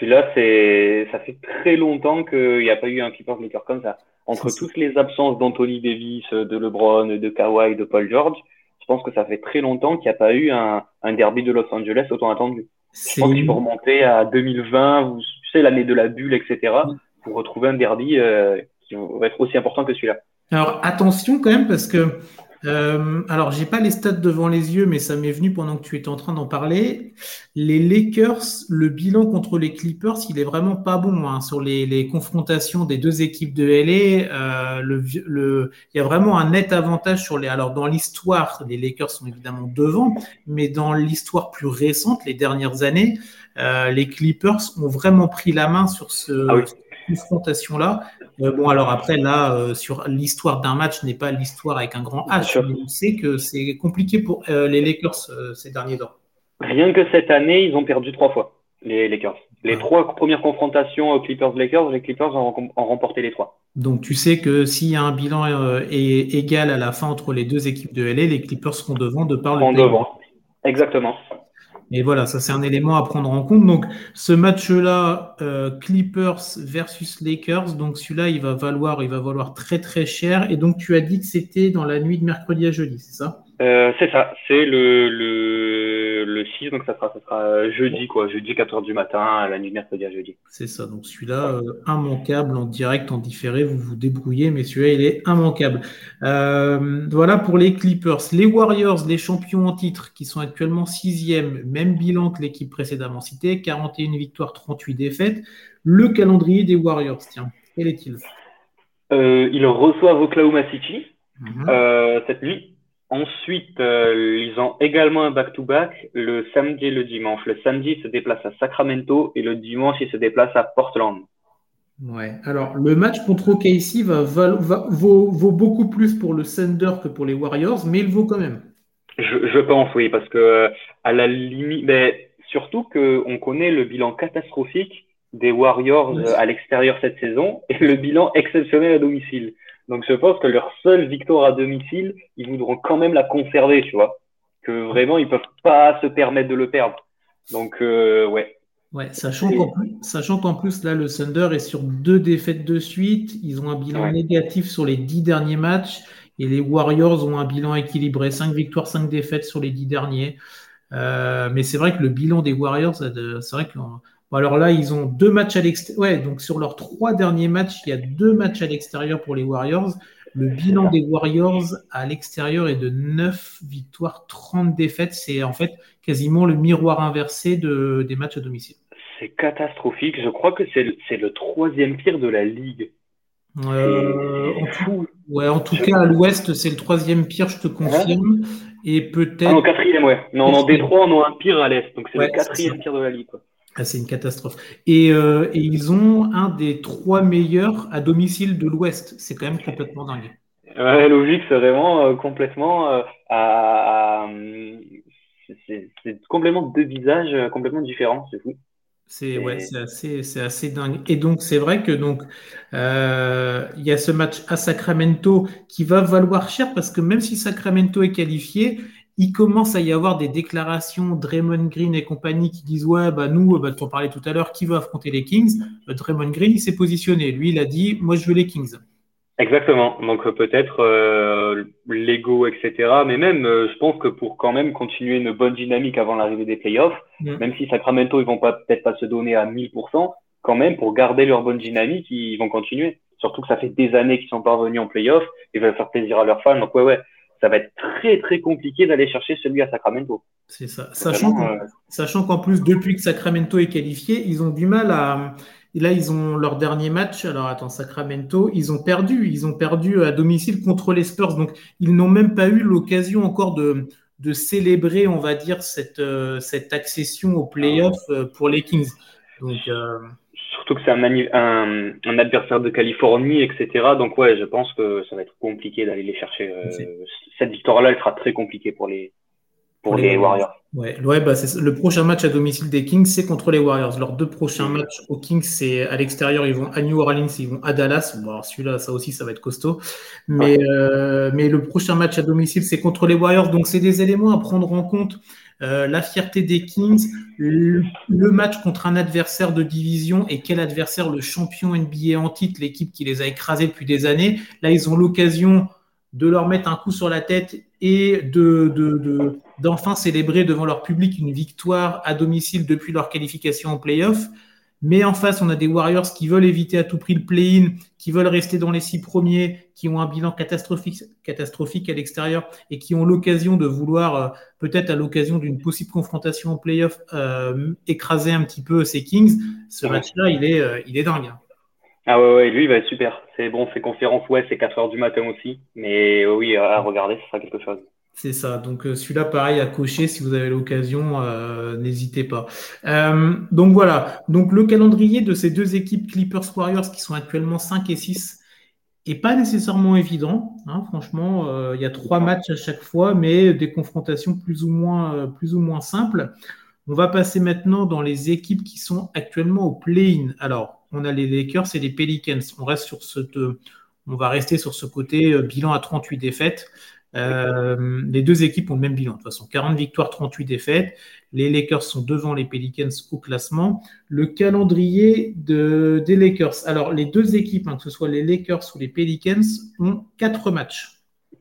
celui-là, c'est, ça fait très longtemps qu'il n'y a pas eu un Clippers-Lakers comme ça. Entre toutes les absences d'Anthony Davis, de LeBron, de Kawhi, de Paul George, je pense que ça fait très longtemps qu'il n'y a pas eu un, un derby de Los Angeles autant attendu. Je pense qu'il faut remonter à 2020, ou, tu sais, l'année de la bulle, etc., pour retrouver un derby euh, qui va être aussi important que celui-là. Alors attention quand même parce que euh, alors, j'ai pas les stats devant les yeux, mais ça m'est venu pendant que tu étais en train d'en parler. Les Lakers, le bilan contre les Clippers, il est vraiment pas bon hein, sur les, confrontations des deux équipes de LA. Euh, le, le, il y a vraiment un net avantage sur les. Alors, dans l'histoire, les Lakers sont évidemment devant, mais dans l'histoire plus récente, les dernières années, euh, les Clippers ont vraiment pris la main sur ce. Ah confrontation-là. Euh, bon, alors après, là, euh, sur l'histoire d'un match n'est pas l'histoire avec un grand H. Mais on sait que c'est compliqué pour euh, les Lakers ces derniers temps. Rien que cette année, ils ont perdu trois fois, les Lakers. Les trois premières confrontations Clippers-Lakers, les Clippers ont, remporté les trois. Donc tu sais que s'il y a un bilan égal à la fin entre les deux équipes de LA, les Clippers seront devant de par le devant. Exactement. Et voilà, ça c'est un élément à prendre en compte. Donc ce match-là, euh, Clippers versus Lakers, donc celui-là, il va valoir, il va valoir très très cher. Et donc tu as dit que c'était dans la nuit de mercredi à jeudi, c'est ça? Euh, C'est ça, c'est le, le 6, donc ça sera, ça sera jeudi, quoi, jeudi 4h du matin, à la nuit de mercredi à jeudi. C'est ça, donc celui-là, euh, immanquable en direct, en différé, vous vous débrouillez, mais celui-là, il est immanquable. Euh, voilà pour les Clippers. Les Warriors, les champions en titre, qui sont actuellement sixième, même bilan que l'équipe précédemment citée, 41 victoires, 38 défaites. Le calendrier des Warriors, tiens, quel est-il? Ils reçoivent Oklahoma City mhm. cette nuit. Ensuite, euh, ils ont également un back-to-back le samedi et le dimanche. Le samedi, ils se déplacent à Sacramento et le dimanche, ils se déplacent à Portland. Ouais. Alors, le match contre OKC va, vaut, beaucoup plus pour le Thunder que pour les Warriors, mais il vaut quand même. Je, pense, oui, parce que à la limite, mais surtout qu'on connaît le bilan catastrophique des Warriors à l'extérieur cette saison et le bilan exceptionnel à domicile. Donc je pense que leur seule victoire à domicile, ils voudront quand même la conserver, tu vois. Que vraiment, ils peuvent pas se permettre de le perdre. Donc euh, ouais. Ouais, sachant qu'en plus, sachant qu'en plus, là, le Thunder est sur deux défaites de suite. Ils ont un bilan négatif sur les dix derniers matchs. Et les Warriors ont un bilan équilibré. Cinq victoires, cinq défaites sur les dix derniers. Euh, mais c'est vrai que le bilan des Warriors, c'est vrai alors là, ils ont deux matchs à l'extérieur. Ouais, donc sur leurs trois derniers matchs, il y a deux matchs à l'extérieur pour les Warriors. Le bilan des Warriors à l'extérieur est de 9 victoires, 30 défaites. C'est en fait quasiment le miroir inversé de, des matchs à domicile. C'est catastrophique. Je crois que c'est le, le, troisième pire de la ligue. Euh, en, tout, ouais, en tout cas, à l'ouest, c'est le troisième pire, je te confirme. Et peut-être. Ah non, quatrième, ouais. Non, non, Détroit en ont un pire à l'est. Donc c'est le quatrième pire de la ligue. Quoi. Ah, c'est une catastrophe. Euh, et, ils ont un des trois meilleurs à domicile de l'Ouest. C'est quand même complètement dingue. Ouais, logique, c'est vraiment euh, complètement euh, c'est complètement deux visages complètement différents, c'est fou. C'est ouais, assez, assez dingue. Et donc c'est vrai que donc il y a ce match à Sacramento qui va valoir cher parce que même si Sacramento est qualifié, il commence à y avoir des déclarations Draymond Green et compagnie qui disent ouais bah nous bah, tu en parlais tout à l'heure qui veut affronter les Kings? Euh, Draymond Green il s'est positionné. Lui il a dit moi je veux les Kings. Exactement. Donc euh, peut-être euh, l'ego etc mais même je pense que pour quand même continuer une bonne dynamique avant l'arrivée des playoffs mm. même si Sacramento ils vont pas peut-être pas se donner à 1000% quand même pour garder leur bonne dynamique ils vont continuer. Surtout que ça fait des années qu'ils sont pas revenus en playoffs ils veulent faire plaisir à leurs fans. Donc ouais ouais ça va être très très compliqué d'aller chercher celui à Sacramento. C'est ça. Euh, sachant qu'en, plus, depuis que Sacramento est qualifié, ils ont du mal à. là, ils ont leur dernier match. Alors, attends, Sacramento, ils ont perdu. Ils ont perdu à domicile contre les Spurs. Donc, ils n'ont même pas eu l'occasion encore de, de célébrer, on va dire, cette, euh, cette accession aux playoffs euh, pour les Kings. Donc, surtout que c'est un, un, adversaire de Californie, etc. Donc ouais, je pense que ça va être compliqué d'aller les chercher. Euh, cette victoire-là, elle sera très compliquée pour les, pour les, Warriors. Ouais, ouais bah le prochain match à domicile des Kings, c'est contre les Warriors. Leurs deux prochains matchs aux Kings, c'est à l'extérieur, ils vont à New Orleans, ils vont à Dallas. Bon, celui-là, ça aussi, ça va être costaud. Mais, euh, mais le prochain match à domicile, c'est contre les Warriors. Donc, c'est des éléments à prendre en compte euh, la fierté des Kings, le, match contre un adversaire de division et quel adversaire le champion NBA en titre, l'équipe qui les a écrasés depuis des années. Là, ils ont l'occasion de leur mettre un coup sur la tête et de, d'enfin célébrer devant leur public une victoire à domicile depuis leur qualification en playoff. Mais en face, on a des Warriors qui veulent éviter à tout prix le play-in, qui veulent rester dans les six premiers, qui ont un bilan catastrophique, catastrophique à l'extérieur et qui ont l'occasion de vouloir, euh, peut-être à l'occasion d'une possible confrontation en playoff, euh, écraser un petit peu ces Kings. Ce match-là, il est, euh, il est dingue. Hein. Ah ouais, ouais, lui, il va être super. C'est bon, ces conférences, ouais, c'est 4 heures du matin aussi. Mais oui, à regarder, ce sera quelque chose. C'est ça. Donc euh, celui-là, pareil, à cocher si vous avez l'occasion, euh, n'hésitez pas. Euh, donc voilà. Donc le calendrier de ces deux équipes Clippers Warriors qui sont actuellement 5 et 6 est pas nécessairement évident. Hein. franchement, il y a trois matchs à chaque fois, mais des confrontations plus ou moins, plus ou moins simples. On va passer maintenant dans les équipes qui sont actuellement au play-in. Alors, on a les Lakers et les Pelicans. On reste sur ce, on va rester sur ce côté bilan à 38 défaites. Euh, les deux équipes ont le même bilan. De toute façon, 40 victoires, 38 défaites. Les Lakers sont devant les Pelicans au classement. Le calendrier de, des Lakers. Alors, les deux équipes, hein, que ce soit les Lakers ou les Pelicans, ont quatre matchs.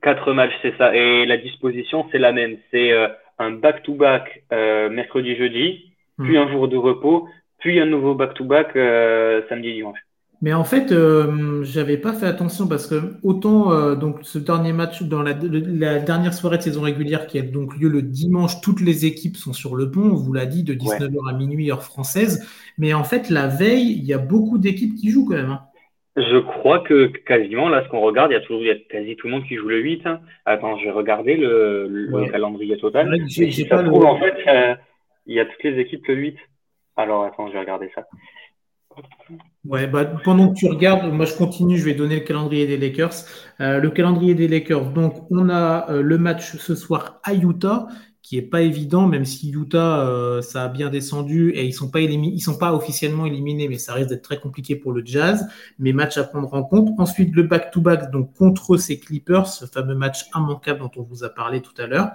Quatre matchs, c'est ça. Et la disposition, c'est la même. C'est euh, un back-to-back euh, mercredi-jeudi, puis hmm. un jour de repos, puis un nouveau back-to-back samedi-dimanche. Mais en fait, euh, j'avais pas fait attention parce que autant euh, donc ce dernier match dans la, dernière soirée de saison régulière qui a donc lieu le dimanche, toutes les équipes sont sur le pont, on vous l'a dit, de 19h à minuit heure française. Mais en fait, la veille, il y a beaucoup d'équipes qui jouent quand même. Hein. Je crois que quasiment, là, ce qu'on regarde, il y a toujours, il y a quasi tout le monde qui joue le 8. Hein. Attends, je vais regarder le, le calendrier total. J'ai pas le... en fait, il y a toutes les équipes le 8. Alors, attends, je vais regarder ça. Ouais, bah, pendant que tu regardes, moi je continue, je vais donner le calendrier des Lakers. Euh, le calendrier des Lakers, donc on a euh, le match ce soir à Utah, qui est pas évident, même si Utah euh, ça a bien descendu et ils sont pas ils sont pas officiellement éliminés, mais ça risque d'être très compliqué pour le Jazz. Mais match à prendre en compte. Ensuite le back-to-back, donc contre ces Clippers, ce fameux match immanquable dont on vous a parlé tout à l'heure.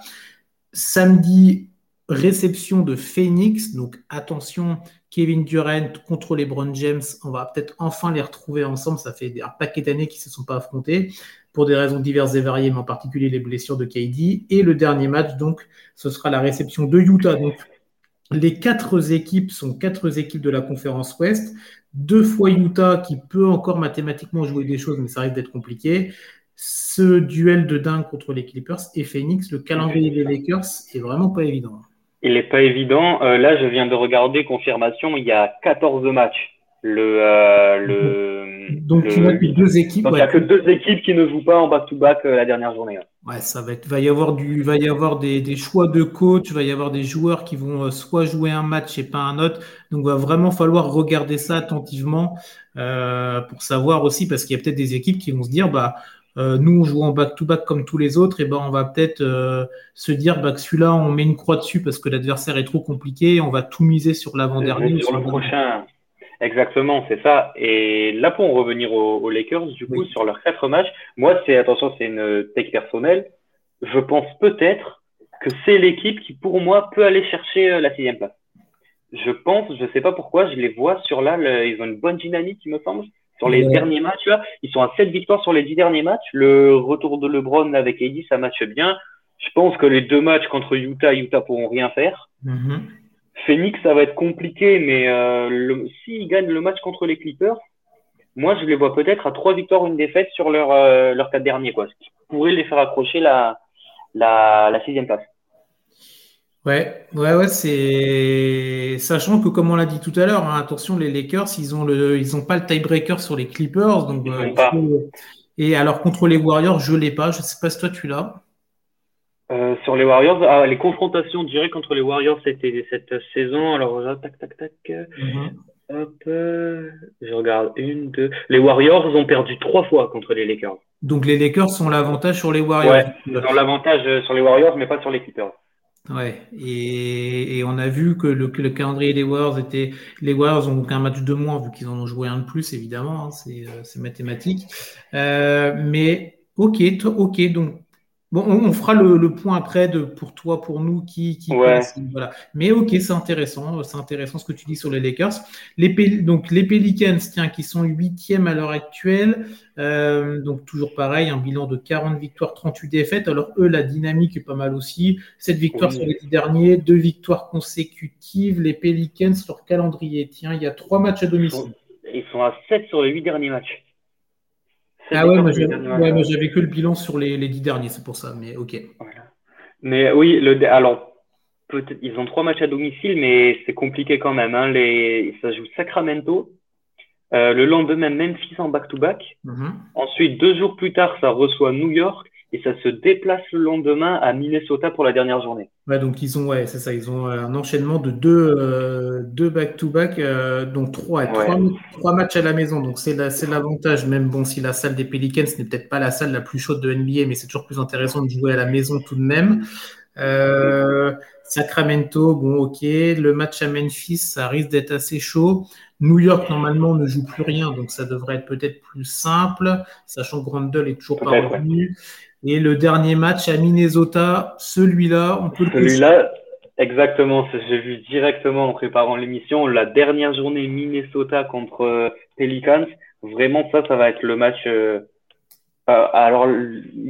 Samedi réception de Phoenix, donc attention, Kevin Durant contre les Brown James, on va peut-être enfin les retrouver ensemble. Ça fait un paquet d'années qu'ils ne se sont pas affrontés pour des raisons diverses et variées, mais en particulier les blessures de KD. Et le dernier match, donc, ce sera la réception de Utah. Donc, les quatre équipes sont quatre équipes de la conférence Ouest. Deux fois Utah qui peut encore mathématiquement jouer des choses, mais ça risque d'être compliqué. Ce duel de dingue contre les Clippers et Phoenix, le calendrier des Lakers est vraiment pas évident il n'est pas évident. Euh, là, je viens de regarder confirmation, il y a 14 matchs. Le, euh, le, donc, tu vois que deux équipes. il n'y a que deux équipes qui ne jouent pas en back-to-back euh, la dernière journée. Ouais, ça va être. Va y avoir du, va y avoir des, des, choix de coach, va y avoir des joueurs qui vont soit jouer un match et pas un autre. Donc, va vraiment falloir regarder ça attentivement pour savoir aussi, parce qu'il y a peut-être des équipes qui vont se dire, bah, euh, nous, on joue en back-to-back comme tous les autres, et ben on va peut-être euh, se dire bah, que celui-là, on met une croix dessus parce que l'adversaire est trop compliqué, on va tout miser sur l'avant-dernier. Sur, le prochain. Exactement, c'est ça. Et là, pour en revenir aux, Lakers, du coup, sur leurs quatre matchs, moi, c'est, attention, c'est une take personnelle. Je pense peut-être que c'est l'équipe qui, pour moi, peut aller chercher euh, la sixième place. Je pense, je sais pas pourquoi, je les vois sur là, ils ont une bonne dynamique, il me semble. Sur les derniers matchs, là, ils sont à 7 victoires sur les 10 derniers matchs. Le retour de LeBron avec Eddie, ça matche bien. Je pense que les deux matchs contre Utah, Utah pourront rien faire. Mm-hmm. Phoenix, ça va être compliqué, mais euh, s'ils gagnent le match contre les Clippers, moi, je les vois peut-être à 3 victoires, une défaite sur leur, euh, leurs 4 derniers, quoi. Ce qui pourrait les faire accrocher la, la, la sixième place. Ouais, ouais, ouais, c'est sachant que comme on l'a dit tout à l'heure, hein, attention, les Lakers, ils ont le, ils ont pas le tiebreaker sur les Clippers, donc euh, et alors contre les Warriors, je l'ai pas. Je sais pas si toi tu l'as. Euh, sur les Warriors, ah, les confrontations directes contre les Warriors, c'était cette saison. Alors là, tac, tac, tac. Mm-hmm. Hop, euh, je regarde une, deux. Les Warriors ont perdu trois fois contre les Lakers. Donc les Lakers ont l'avantage sur les Warriors. Ouais, ils ont l'avantage sur les Warriors, mais pas sur les Clippers. Ouais, et, on a vu que le, le, calendrier des Warriors était. Les Warriors ont un match de moins, vu qu'ils en ont joué un de plus, évidemment, hein, euh, c'est mathématique. Euh, mais ok, ok, donc Bon, on, fera le, point après de pour toi, pour nous, qui, voilà. Mais ok, c'est intéressant, c'est intéressant ce que tu dis sur les Lakers. Les donc les Pelicans, tiens, qui sont huitièmes à l'heure actuelle, euh, donc toujours pareil, un bilan de 40 victoires, 38 défaites. Alors eux, la dynamique est pas mal aussi. 7 victoires sur les 10 derniers, deux victoires consécutives. Les Pelicans, leur calendrier, tiens, il y a trois matchs à domicile. Ils sont à 7 sur les 8 derniers matchs. Ah ouais, moi j'avais que le bilan sur les, les 10 derniers, c'est pour ça, mais ok. Mais oui, le, alors, peut-être, ils ont trois matchs à domicile, mais c'est compliqué quand même. Hein, les, ça joue Sacramento. Euh, le lendemain, Memphis en back-to-back. Mm-hmm. Ensuite, deux jours plus tard, ça reçoit New York et ça se déplace le lendemain à Minnesota pour la dernière journée. Ouais, donc ils ont, ouais, c'est ça, ils ont un enchaînement de deux, euh, deux back-to-back, euh, donc trois, trois, matchs à la maison. Donc c'est l'avantage, même bon, si la salle des Pelicans n'est peut-être pas la salle la plus chaude de NBA, mais c'est toujours plus intéressant de jouer à la maison tout de même. Euh, Sacramento, bon, ok. Le match à Memphis, ça risque d'être assez chaud. New York, normalement, ne joue plus rien, donc ça devrait être peut-être plus simple, sachant que Grandel est toujours pas revenu. Et le dernier match à Minnesota, celui-là, on peut le Celui-là, exactement, j'ai vu directement en préparant l'émission, la dernière journée Minnesota contre euh, Pelicans. Vraiment, ça, ça va être le match. Euh, euh, alors,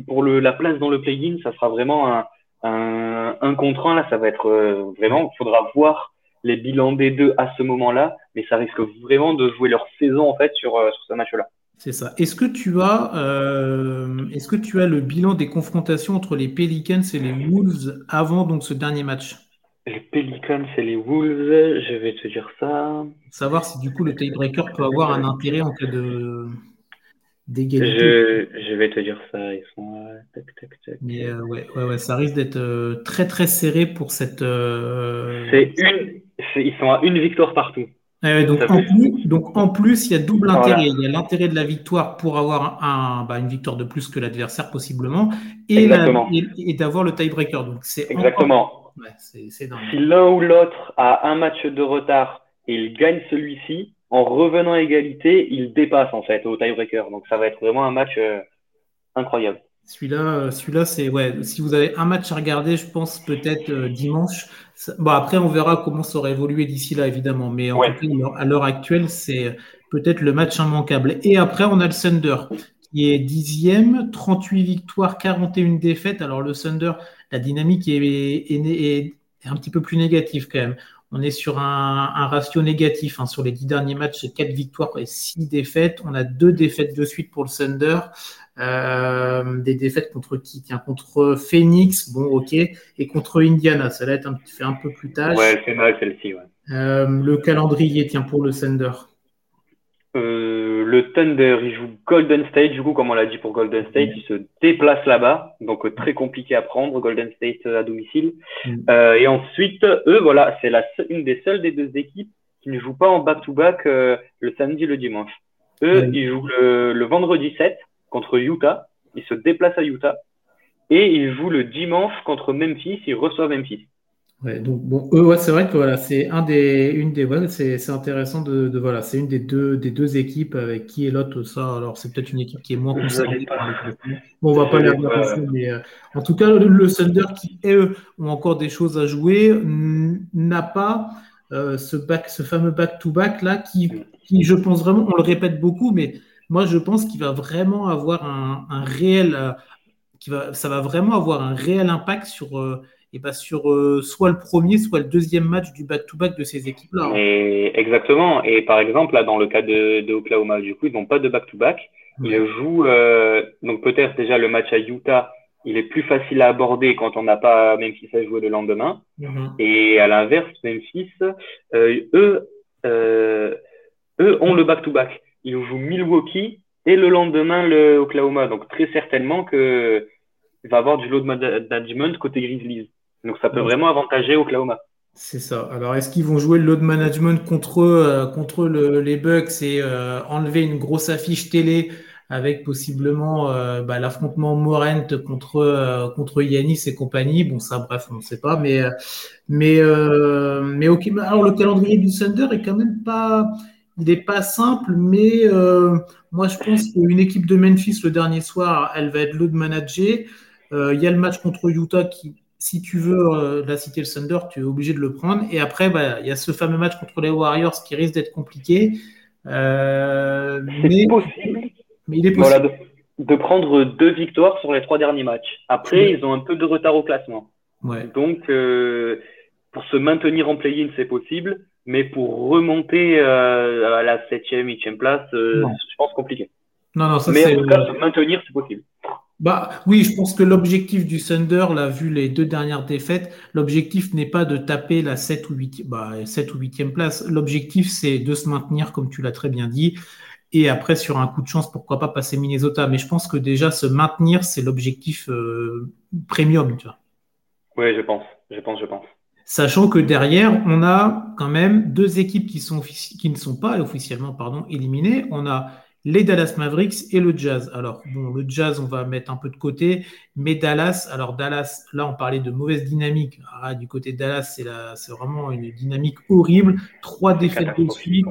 pour le, la place dans le play-in, ça sera vraiment un, un, un contre un. Là, ça va être vraiment, il faudra voir les bilans des deux à ce moment-là, mais ça risque vraiment de jouer leur saison en fait sur, sur ce match-là. C'est ça. Est-ce que tu as, euh, est-ce que tu as le bilan des confrontations entre les Pelicans et les Wolves avant donc ce dernier match? Les Pelicans et les Wolves, je vais te dire ça. Savoir si du coup le tiebreaker peut avoir un intérêt en cas de d'égalité. Je, vais te dire ça. Ils sont tac, tac, tac. Mais euh, ouais, ouais, ouais, ça risque d'être euh, très très serré pour cette. C'est une, ils sont à une victoire partout. Donc, en plus, donc, en plus, il y a double intérêt. Il y a l'intérêt de la victoire pour avoir un, bah, une victoire de plus que l'adversaire possiblement et, et, d'avoir le tiebreaker. Donc c'est exactement. si l'un ou l'autre a un match de retard et il gagne celui-ci, en revenant à égalité, il dépasse en fait au tiebreaker. Donc ça va être vraiment un match euh, incroyable. Celui-là, euh, celui-là, c'est ouais. Si vous avez un match à regarder, je pense peut-être euh, dimanche. Bon, après, on verra comment ça aura évolué d'ici là, évidemment. Mais en cas, à l'heure actuelle, c'est peut-être le match immanquable. Et après, on a le Thunder qui est dixième, 38 victoires, 41 défaites. Alors le Thunder, la dynamique est, est, un petit peu plus négative quand même. On est sur un, ratio négatif hein. sur les dix derniers matchs, c'est quatre victoires et six défaites. On a deux défaites de suite pour le Thunder. Euh, des défaites contre qui? Tiens, contre Phoenix, bon, ok, et contre Indiana. Ça va être un, fait un peu plus tard. Ouais, c'est mal celle-ci. Ouais. Euh, le calendrier, tiens, pour le Thunder. Euh, le Thunder, il joue Golden State, du coup, comme on l'a dit pour Golden State, il se déplace là-bas, donc très compliqué à prendre, Golden State à domicile. Mm. et ensuite, eux, voilà, c'est la une des seules des deux équipes qui ne jouent pas en back-to-back le samedi et le dimanche. Eux, ils jouent le, le vendredi 7, contre Utah. Ils se déplacent à Utah. Et ils jouent le dimanche contre Memphis. Ils reçoivent Memphis. Ouais, donc bon, eux, ouais, c'est vrai que voilà, c'est un des, une des, ouais, c'est, c'est intéressant de, de, voilà, c'est une des deux, des deux équipes avec qui est l'autre ça. Alors c'est peut-être une équipe qui est moins concernée. Bon, on va pas les regarder, mais euh, en tout cas, le, Thunder qui eux ont encore des choses à jouer n'a pas euh, ce back, ce fameux back to back là qui, qui, je pense vraiment, on le répète beaucoup, mais moi, je pense qu'il va vraiment avoir un, réel, euh, qui va, ça va vraiment avoir un réel impact sur, et bah sur euh, soit le premier, soit le deuxième match du back-to-back de ces équipes-là. Hein. exactement. Et par exemple, là, dans le cas de, Oklahoma, du coup, ils n'ont pas de back-to-back. Ils jouent, donc peut-être déjà le match à Utah, il est plus facile à aborder quand on n'a pas Memphis à jouer le lendemain. Mhm. Et à l'inverse, Memphis, eux, eux ont le back-to-back il joue Milwaukee et le lendemain le Oklahoma. Donc très certainement que il va avoir du load management côté Grizzlies. Donc ça peut vraiment avantager Oklahoma. C'est ça. Alors, est-ce qu'ils vont jouer le load management contre, euh, contre les Bucks et euh, enlever une grosse affiche télé avec possiblement euh, bah, l'affrontement Morent contre, contre Yanis et compagnie? Bon, ça, bref, on ne sait pas. Mais, mais, mais ok. Alors, le calendrier du Thunder est quand même pas il n'est pas simple, mais moi je pense qu'une équipe de Memphis le dernier soir, elle va être load managée. Euh, il y a le match contre Utah qui, si tu veux euh, la citer le Thunder, tu es obligé de le prendre. Et après, bah, il y a ce fameux match contre les Warriors qui risque d'être compliqué. mais, possible. Mais il est possible. de, prendre deux victoires sur les trois derniers matchs. Après, ils ont un peu de retard au classement. Donc, pour se maintenir en play-in, c'est possible mais pour remonter euh, à la 7e, 8e place, euh, je pense compliqué. Non, non, ça mais en tout cas, se maintenir, c'est possible. Bah oui, je pense que l'objectif du Thunder, là, vu les deux dernières défaites, l'objectif n'est pas de taper la 7 ou 8, bah, 7 ou 8e place. L'objectif, c'est de se maintenir, comme tu l'as très bien dit. Et après, sur un coup de chance, pourquoi pas passer Minnesota. Mais je pense que déjà, se maintenir, c'est l'objectif euh, premium, tu vois. Oui, je pense, je pense, je pense. Sachant que derrière, on a quand même deux équipes qui, sont, qui ne sont pas officiellement pardon, éliminées. On a les Dallas Mavericks et le Jazz. Alors, bon, le Jazz, on va mettre un peu de côté, mais Dallas, alors Dallas, là, on parlait de mauvaise dynamique. Ah, du côté de Dallas, c'est vraiment une dynamique horrible. Trois défaites de suite,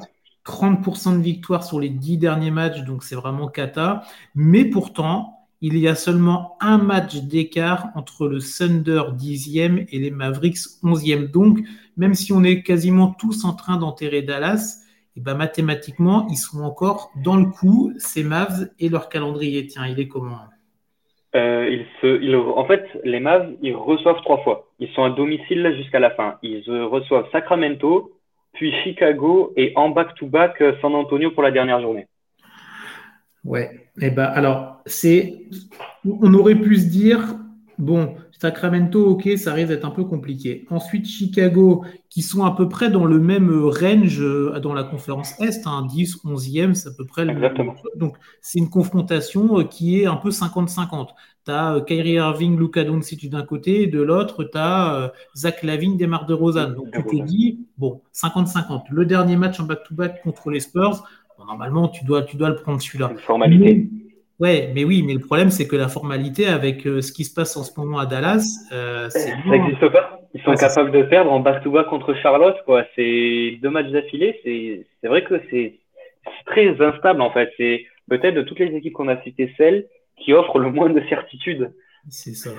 30% de victoire sur les dix derniers matchs, donc c'est vraiment cata. Mais pourtant, il y a seulement un match d'écart entre le Thunder 10e et les Mavericks 11e. Donc, même si on est quasiment tous en train d'enterrer Dallas, et eh ben, mathématiquement, ils sont encore dans le coup, ces Mavs et leur calendrier. Tiens, il est comment? Euh, ils se, En fait, les Mavs, ils reçoivent trois fois. Ils sont à domicile jusqu'à la fin. Ils reçoivent Sacramento, puis Chicago et en back-to-back euh, San Antonio pour la dernière journée. Ouais. Eh ben, alors, c'est, on aurait pu se dire, bon, Sacramento, ok, ça risque d'être un peu compliqué. Ensuite, Chicago, qui sont à peu près dans le même range euh, dans la conférence Est, hein, 10, 11e, c'est à peu près le même. Donc, c'est une confrontation euh, qui est un peu 50-50. Tu as Kyrie Irving, Luka Doncic d'un côté, et de l'autre, tu as Zach Lavine, Demar de Rosanne. Donc, tu te dis, bon, 50-50. Le dernier match en back-to-back contre les Spurs, normalement, tu dois, tu dois le prendre celui-là. Formalité. Ouais, mais oui, mais le problème, c'est que la formalité avec euh, ce qui se passe en ce moment à Dallas, euh, ça n'existe pas. Ils sont capables de perdre en back-to-back contre Charlotte, quoi. C'est deux matchs d'affilée. C'est vrai que c'est très instable, en fait. C'est peut-être de toutes les équipes qu'on a citées, celle qui offre le moins de certitude. C'est ça.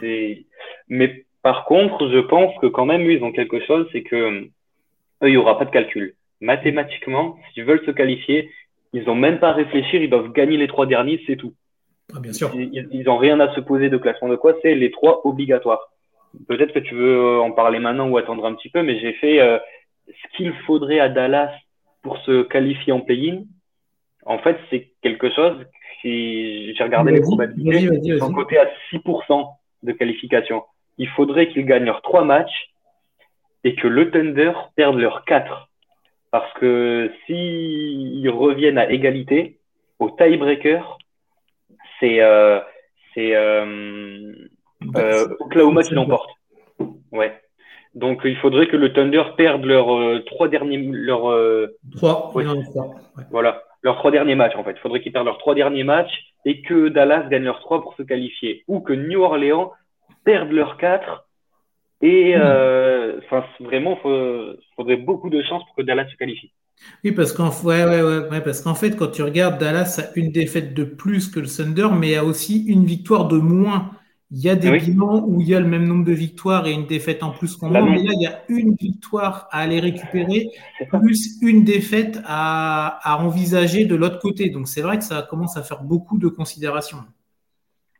Mais par contre, je pense que quand même, eux, ils ont quelque chose, c'est que eux, il n'y aura pas de calcul. Mathématiquement, s'ils veulent se qualifier, ils n'ont même pas à réfléchir, ils doivent gagner les trois derniers, c'est tout. Ah, bien sûr. Ils n'ont rien à se poser de classement de quoi, c'est les trois obligatoires. Peut-être que tu veux euh, en parler maintenant ou attendre un petit peu, mais j'ai fait euh, ce qu'il faudrait à Dallas pour se qualifier en play-in. En fait, c'est quelque chose qui, j'ai regardé les probabilités, ils sont cotés à 6% de qualification. Il faudrait qu'ils gagnent leurs trois matchs et que le Thunder perde leurs quatre. Parce que s'ils reviennent à égalité, au tiebreaker, c'est euh, euh, euh, Oklahoma qui l'emporte. Ouais. Donc il faudrait que le Thunder perde leurs trois derniers leurs trois, voilà leurs trois derniers matchs en fait. Il faudrait qu'ils perdent leurs trois derniers matchs et que Dallas gagne leurs trois pour se qualifier ou que New Orleans perde leurs quatre et hmm. euh, vraiment, il faudrait beaucoup de chance pour que Dallas se qualifie. Oui, parce qu'en ouais, ouais, ouais, parce qu'en fait, quand tu regardes, Dallas a une défaite de plus que le Thunder, mais a aussi une victoire de moins. Il y a des bilans où il y a le même nombre de victoires et une défaite en plus qu'en moins, mais là, il y a une victoire à aller récupérer, plus une défaite à, à envisager de l'autre côté. Donc, c'est vrai que ça commence à faire beaucoup de considérations.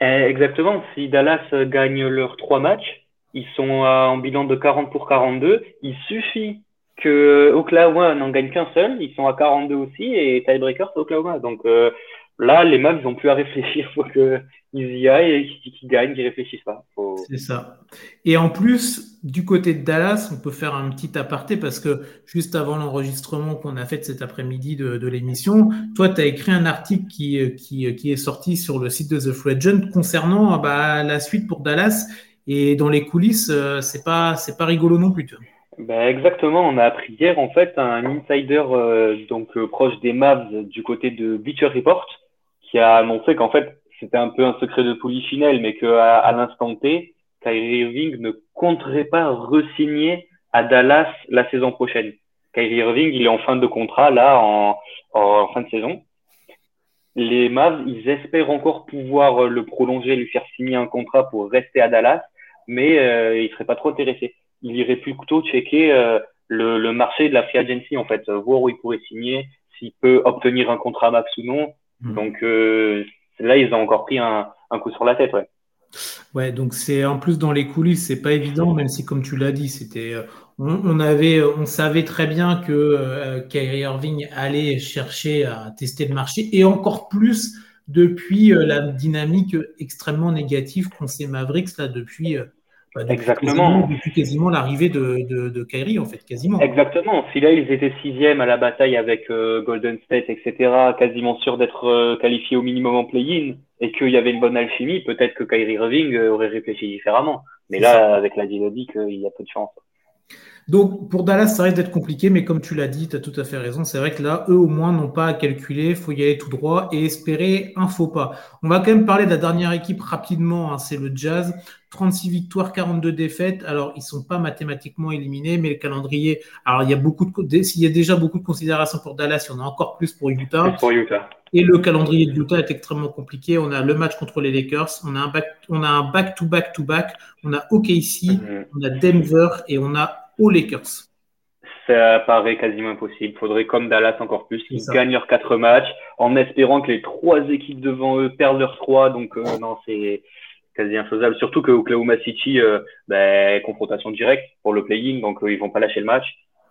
Eh, exactement. Si Dallas gagne leurs trois matchs, ils sont en bilan de 40 pour 42. Il suffit que Oklahoma n'en gagne qu'un seul. Ils sont à 42 aussi et tiebreaker c'est Oklahoma. Donc euh, là, les Mavs n'ont plus à réfléchir. Il faut qu'ils y aillent et qu'ils gagnent, qu'ils réfléchissent pas. C'est ça. Et en plus, du côté de Dallas, on peut faire un petit aparté parce que juste avant l'enregistrement qu'on a fait cet après-midi de, l'émission, toi, tu as écrit un article qui, qui, est sorti sur le site de The Free concernant bah, la suite pour Dallas et dans les coulisses, euh, c'est pas c'est pas rigolo non plus. Ben exactement, on a appris hier en fait un insider euh, donc euh, proche des Mavs du côté de Bleacher Report qui a annoncé qu'en fait c'était un peu un secret de polichinelle, mais qu'à à, l'instant T, Kyrie Irving ne compterait pas resigner à Dallas la saison prochaine. Kyrie Irving, il est en fin de contrat là en, en fin de saison. Les Mavs, ils espèrent encore pouvoir le prolonger, lui faire signer un contrat pour rester à Dallas mais euh, il serait pas trop intéressé. Il irait plutôt checker euh, le, le, marché de la free agency, en fait, voir où il pourrait signer, s'il peut obtenir un contrat max ou non. Hmm. Donc euh, là, ils ont encore pris un, un coup sur la tête, ouais. Ouais, donc c'est en plus dans les coulisses, c'est pas évident, même si comme tu l'as dit, c'était, on, on, avait, on savait très bien que euh, Kyrie Irving allait chercher à tester le marché, et encore plus depuis euh, la dynamique extrêmement négative qu'ont ces Mavericks là depuis. Euh, Exactement. depuis quasiment l'arrivée de, de, Kyrie, en fait, quasiment. Exactement. Si là, ils étaient sixième à la bataille avec euh, Golden State, etc., quasiment sûr d'être qualifiés au minimum en play-in, et qu'il y avait une bonne alchimie, peut-être que Kyrie Irving aurait réfléchi différemment. Mais là, avec la dynamique, il y a peu de chance. Donc pour Dallas, ça risque d'être compliqué, mais comme tu l'as dit, tu as tout à fait raison. C'est vrai que là, eux au moins n'ont pas à calculer, il faut y aller tout droit et espérer un faux pas. On va quand même parler de la dernière équipe rapidement, hein, c'est le Jazz. 36 victoires, 42 défaites. Alors, ils sont pas mathématiquement éliminés, mais le calendrier. Alors, il y a beaucoup de, s'il y a déjà beaucoup de considérations pour Dallas, il y en a encore plus pour Utah. pour Utah. Et le calendrier de Utah est extrêmement compliqué. On a le match contre les Lakers, on a un back, on a un back to back to back, on a OKC, mhm. on a Denver et on a aux Lakers. Ça paraît quasiment impossible. Il faudrait, comme Dallas encore plus, qu'ils gagnent leurs quatre matchs en espérant que les trois équipes devant eux perdent leurs trois. Donc, euh, non, c'est quasi infaisable. Surtout que Oklahoma City, euh, ben, confrontation directe pour le play-in, donc euh, ils vont pas lâcher le match.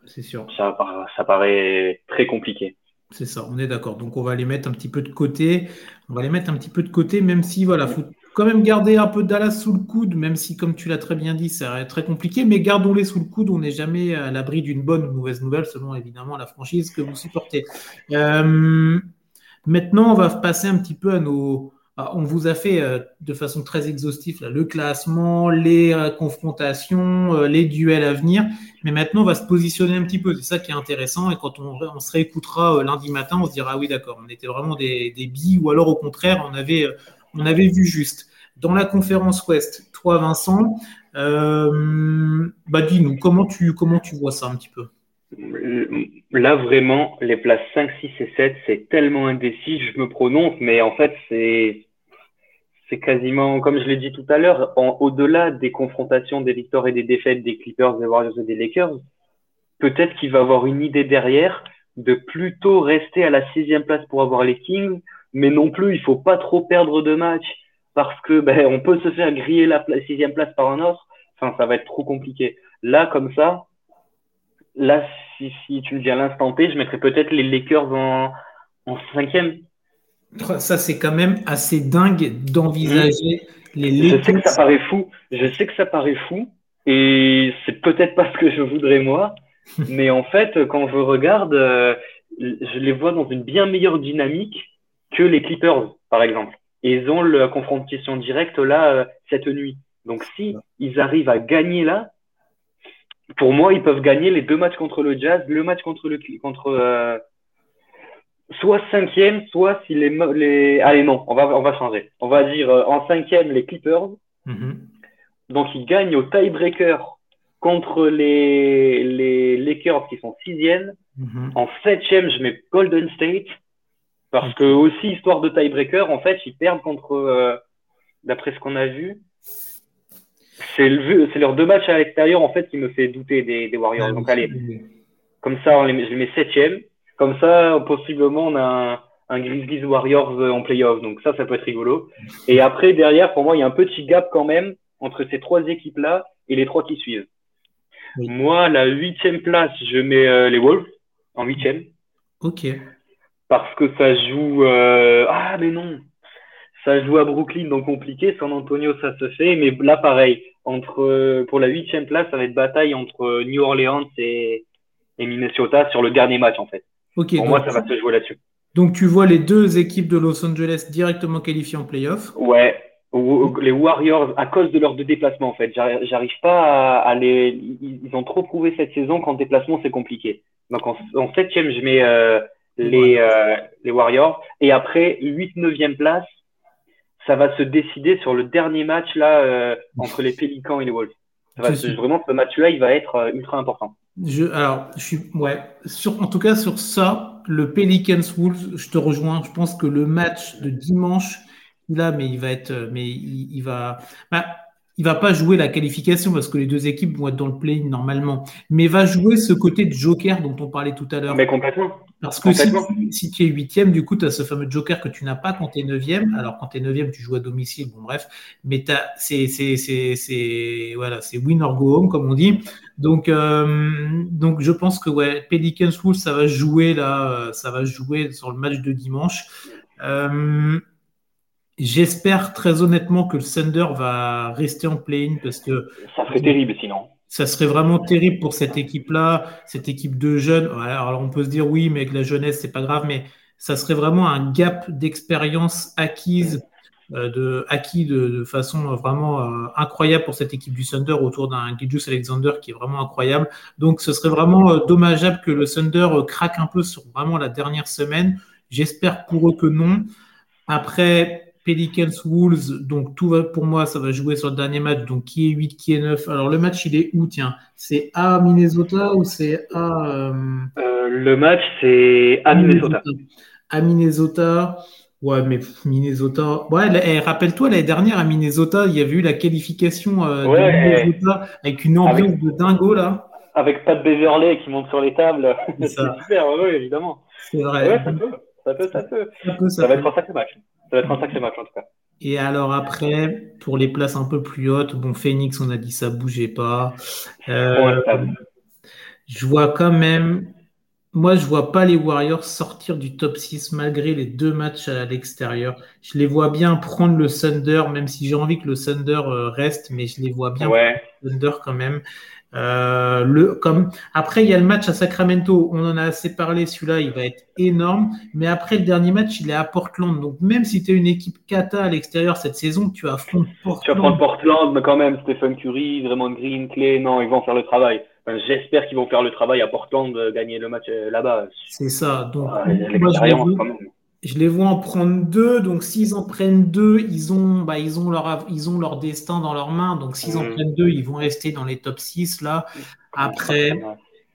C'est sûr. Ça, ça paraît très compliqué. C'est ça, on est d'accord. Donc on va les mettre un petit peu de côté. On va les mettre un petit peu de côté, même si voilà, faut quand même garder un peu Dallas sous le coude, même si, comme tu l'as très bien dit, c'est très compliqué, mais gardons-les sous le coude. On n'est jamais à l'abri d'une bonne ou mauvaise nouvelle, selon évidemment la franchise que vous supportez. Euh, maintenant, on va passer un petit peu à nos, on vous a fait euh, de façon très exhaustive le classement, les euh, confrontations, les duels à venir. Mais maintenant, on va se positionner un petit peu. C'est ça qui est intéressant. Et quand on, se réécoutera lundi matin, on se dira ah oui, d'accord, on était vraiment des, des billes, ou alors au contraire, on avait, on avait vu juste. Dans la conférence Ouest, toi, Vincent, bah, dis-nous, comment tu, comment tu vois ça un petit peu? Là, vraiment, les places 5, 6 et 7, c'est tellement indécis, je me prononce, mais en fait, c'est, c'est quasiment, comme je l'ai dit tout à l'heure, au-delà des confrontations, des victoires et des défaites des Clippers, des Warriors et des Lakers, peut-être qu'il va avoir une idée derrière de plutôt rester à la sixième place pour avoir les Kings, mais non plus, il faut pas trop perdre de matchs parce que ben, on peut se faire griller la, sixième place par un autre. Enfin, ça va être trop compliqué. Là, comme ça, là, si, si tu me dis à l'instant T, je mettrais peut-être les Lakers en, en cinquième. Ça, c'est quand même assez dingue d'envisager les Lakers. Je sais que ça paraît fou. Je sais que ça paraît fou. Et c'est peut-être pas ce que je voudrais moi. mais en fait, quand je regarde, euh, je les vois dans une bien meilleure dynamique que les Clippers, par exemple. Et ils ont la confrontation directe là, euh, cette nuit. Donc si ils arrivent à gagner là, pour moi, ils peuvent gagner les deux matchs contre le Jazz, le match contre le contre euh, soit cinquième, soit si les les allez non, on va on va changer. On va dire euh, en cinquième les Clippers. Mm-hmm. Donc ils gagnent au tiebreaker contre les les Lakers qui sont sixième. Mm-hmm. En septième, je mets Golden State parce que aussi histoire de tiebreaker, en fait, ils perdent contre euh, d'après ce qu'on a vu, c'est le, leurs deux matchs à l'extérieur en fait qui me fait douter des, Warriors. Donc allez, comme ça, on les, je les mets septième. Comme ça, possiblement, on a un, un Grizzlies Warriors en playoff. Donc ça, ça peut être rigolo. Et après, derrière, pour moi, il y a un petit gap quand même entre ces trois équipes-là et les trois qui suivent. Moi, la huitième place, je mets euh, les Wolves en huitième. Ok. Parce que ça joue. Euh... Ah, mais non. Ça joue à Brooklyn, donc compliqué. San Antonio, ça se fait. Mais là, pareil entre euh, pour la huitième place, ça va être bataille entre euh, New Orleans et, et Minnesota sur le dernier match en fait. Pour moi, ça va se jouer là-dessus. Donc tu vois les deux équipes de Los Angeles directement qualifiées en playoff. Ouais. Les Warriors, à cause de leurs deux déplacements, en fait, j'arrive pas à, les. Ils ont trop prouvé cette saison qu'en déplacement c'est compliqué. Donc en, septième, je mets euh, les, les Warriors. Et après, 8 neuvième place, ça va se décider sur le dernier match là euh, entre les Pélicans et les Wolves. vraiment, ce match-là, il va être euh, ultra important. Je, alors, je suis, ouais, sur, en tout cas sur ça, le Pelicans Wolves, je te rejoins. Je pense que le match de dimanche, là, mais il va être, mais il, va, bah, il va pas jouer la qualification parce que les deux équipes vont être dans le play normalement, mais va jouer ce côté de joker dont on parlait tout à l'heure. Mais complètement. Parce que si, tu es huitième, du coup, tu as ce fameux joker que tu n'as pas quand tu es neuvième. Alors, quand tu es neuvième, tu joues à domicile, bon, bref. Mais c'est voilà, win or go home, comme on dit. Donc, euh, donc je pense que ouais, Pelicans Wolves, ça va jouer là, ça va jouer sur le match de dimanche. Euh, j'espère très honnêtement que le Thunder va rester en play-in parce que. Ça serait terrible sinon ça serait vraiment terrible pour cette équipe-là, cette équipe de jeunes. Alors, on peut se dire oui, mais avec la jeunesse, c'est pas grave, mais ça serait vraiment un gap d'expérience acquise, euh, de, acquis de, façon vraiment euh, incroyable pour cette équipe du Thunder autour d'un Gijus Alexander qui est vraiment incroyable. Donc, ce serait vraiment euh, dommageable que le Thunder craque un peu sur vraiment la dernière semaine. J'espère pour eux que non. Après, Pelicans Wolves, donc tout va pour moi, ça va jouer sur le dernier match. Donc qui est 8, qui est 9 Alors le match, il est où Tiens, c'est à Minnesota ou c'est à. Euh, euh, le match, c'est à Minnesota. à Minnesota. Ouais, mais Minnesota. Ouais, eh, rappelle-toi, l'année dernière à Minnesota, il y avait eu la qualification euh, de Minnesota avec une ambiance de dingo là. Avec Pat Beverley qui monte sur les tables. C'est super, oui, évidemment. C'est vrai. Ouais, ça peut, ça peut, ça peut. Ça, va être un sacré match. Ça va être un sacré match en tout cas. Et alors après, pour les places un peu plus hautes, bon, Phoenix, on a dit ça bougeait pas. Euh, je vois quand même moi, je vois pas les Warriors sortir du top 6 malgré les deux matchs à l'extérieur. Je les vois bien prendre le Thunder, même si j'ai envie que le Thunder euh, reste, mais je les vois bien prendre le Thunder quand même. Euh, le, comme, après, il y a le match à Sacramento. On en a assez parlé. Celui-là, il va être énorme. Mais après, le dernier match, il est à Portland. Donc, même si tu es une équipe kata à l'extérieur cette saison, tu affrontes Portland. Tu vas prendre Portland, mais quand même, Stephen Curry, Draymond Green, Clay, non, ils vont faire le travail. J'espère qu'ils vont faire le travail à Portland, euh, gagner le match euh, là-bas. C'est ça. Donc, je, les vois en prendre deux. Donc, s'ils en prennent deux, ils ont, bah, ils, ont leur, ils ont leur destin dans leurs mains. Donc, s'ils en mm. prennent deux, ils vont rester dans les top 6. Là. Après,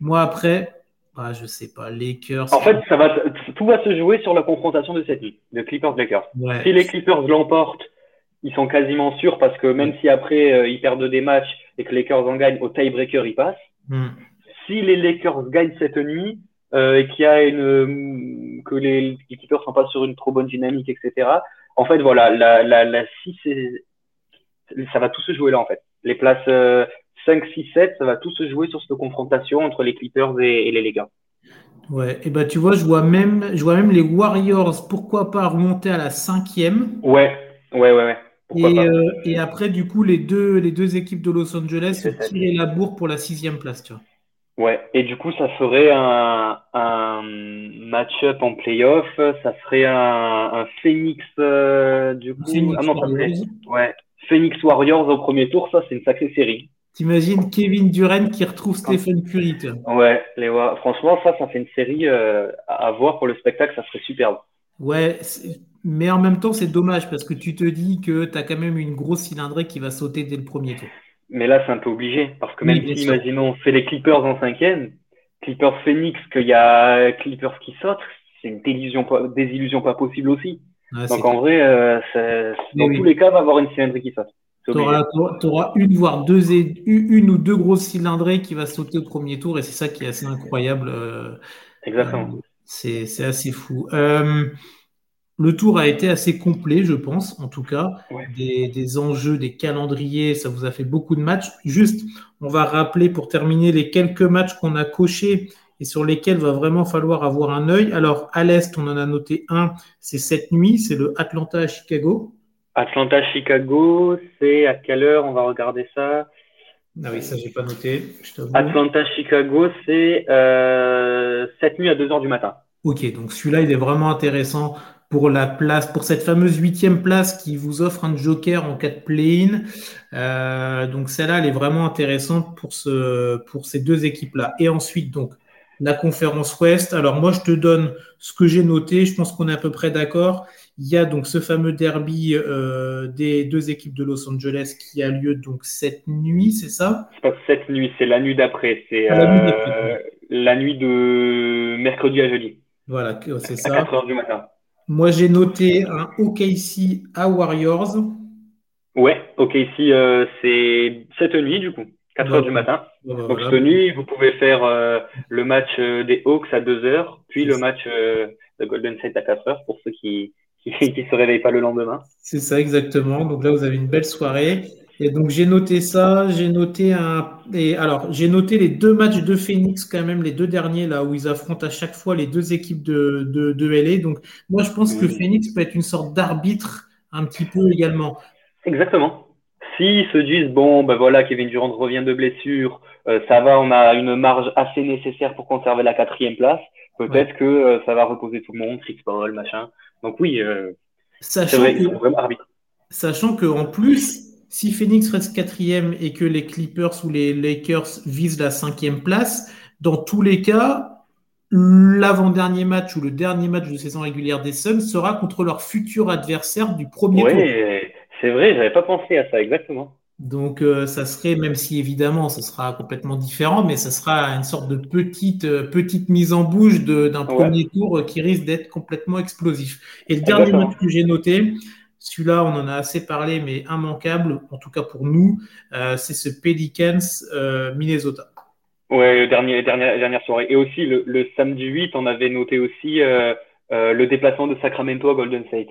moi, après, bah, je sais pas, Lakers. En fait, ça va, tout va se jouer sur la confrontation de cette nuit, de Clippers-Lakers. Si les Clippers l'emportent, ils sont quasiment sûrs parce que même si après euh, ils perdent des matchs et que les Lakers en gagnent, au tiebreaker, ils passent. Hmm. Si les Lakers gagnent cette nuit euh, et qu'il y a une que les, Clippers sont pas sur une trop bonne dynamique, etc. En fait, voilà, la la la 6 ça va tout se jouer là en fait. Les places 5, 6, 7, ça va tout se jouer sur cette confrontation entre les Clippers et, les Lakers. Ouais, et bah tu vois, je vois même, je vois même les Warriors, pourquoi pas remonter à la cinquième? Ouais, ouais, ouais, ouais. Et, euh, et, après, du coup, les deux, les deux équipes de Los Angeles ont tiré la bourre pour la sixième place, tu vois. Ouais, et du coup, ça ferait un, un match-up en playoff. Ça serait un, un Phoenix, euh, du coup. Phoenix ah non, Warriors. Ouais, Phoenix Warriors au premier tour, ça, c'est une sacrée série. T'imagines Kevin Durant qui retrouve Stephen Curry. Ouais, les, franchement, ça, ça fait une série euh, à voir pour le spectacle, ça serait superbe. Ouais, mais en même temps, c'est dommage parce que tu te dis que tu as quand même une grosse cylindrée qui va sauter dès le premier tour. Mais là, c'est un peu obligé parce que même si, imaginons, c'est les Clippers en cinquième, Clippers Phoenix, qu'il y a Clippers qui sautent, c'est une désillusion pas, désillusion pas possible aussi. Donc en vrai, euh, dans tous les cas, va avoir une cylindrée qui saute. Tu auras, une, voire deux, une ou deux grosses cylindrées qui va sauter au premier tour et c'est ça qui est assez incroyable. Euh, Exactement. Euh, c'est assez fou. Euh, le tour a été assez complet, je pense, en tout cas. Des, enjeux, des calendriers, ça vous a fait beaucoup de matchs. Juste, on va rappeler pour terminer les quelques matchs qu'on a cochés et sur lesquels va vraiment falloir avoir un œil. Alors, à l'Est, on en a noté un, c'est cette nuit, c'est le Atlanta à Chicago. Atlanta Chicago, c'est à quelle heure? On va regarder ça. Ah oui, ça, j'ai pas noté. Atlanta Chicago, c'est euh, cette nuit à 2 heures du matin. Ok, donc celui-là, il est vraiment intéressant pour la place, pour cette fameuse huitième place qui vous offre un joker en cas de play-in. Euh, donc celle-là, elle est vraiment intéressante pour, ce, pour ces deux équipes-là. Et ensuite, donc, la conférence Ouest. Alors moi, je te donne ce que j'ai noté. Je pense qu'on est à peu près d'accord. Il y a donc ce fameux derby euh, des deux équipes de Los Angeles qui a lieu donc cette nuit, c'est ça? C'est pas cette nuit, c'est la nuit d'après. C'est ah, euh, la, nuit de mercredi à jeudi. Voilà, c'est ça. À 4 heures du matin. Moi, j'ai noté un OKC à Warriors. Ouais, OKC, euh, c'est cette nuit, du coup, 4 heures du matin. Donc, cette nuit, vous pouvez faire euh, le match euh, des Hawks à 2 heures, puis le match de Golden State à 4 heures pour ceux qui ne se réveillent pas le lendemain. C'est ça, exactement. Donc là, vous avez une belle soirée. Et donc j'ai noté ça, j'ai noté un. Et alors j'ai noté les deux matchs de Phoenix quand même, les deux derniers là où ils affrontent à chaque fois les deux équipes de, de, de LA. Donc moi je pense que Phoenix peut être une sorte d'arbitre un petit peu également. Exactement. S'ils se disent bon ben voilà Kevin Durant revient de blessure, euh, ça va, on a une marge assez nécessaire pour conserver la quatrième place. Peut-être que euh, ça va reposer tout le monde, Chris Paul, machin. Donc oui, euh, sachant vrai, que, vraiment arbitre. Sachant qu'en plus si Phoenix reste quatrième et que les Clippers ou les Lakers visent la cinquième place, dans tous les cas, l'avant-dernier match ou le dernier match de saison régulière des Suns sera contre leur futur adversaire du premier tour. Oui, c'est vrai, j'avais pas pensé à ça, exactement. Donc, euh, ça serait, même si évidemment, ce sera complètement différent, mais ça sera une sorte de petite, euh, petite mise en bouche d'un premier tour qui risque d'être complètement explosif. Et le dernier match que j'ai noté, celui-là, on en a assez parlé, mais immanquable, en tout cas pour nous, euh, c'est ce Pelicans Minnesota. Ouais, dernier, dernière, dernière soirée. Et aussi, le, le, samedi 8, on avait noté aussi le déplacement de Sacramento à Golden State.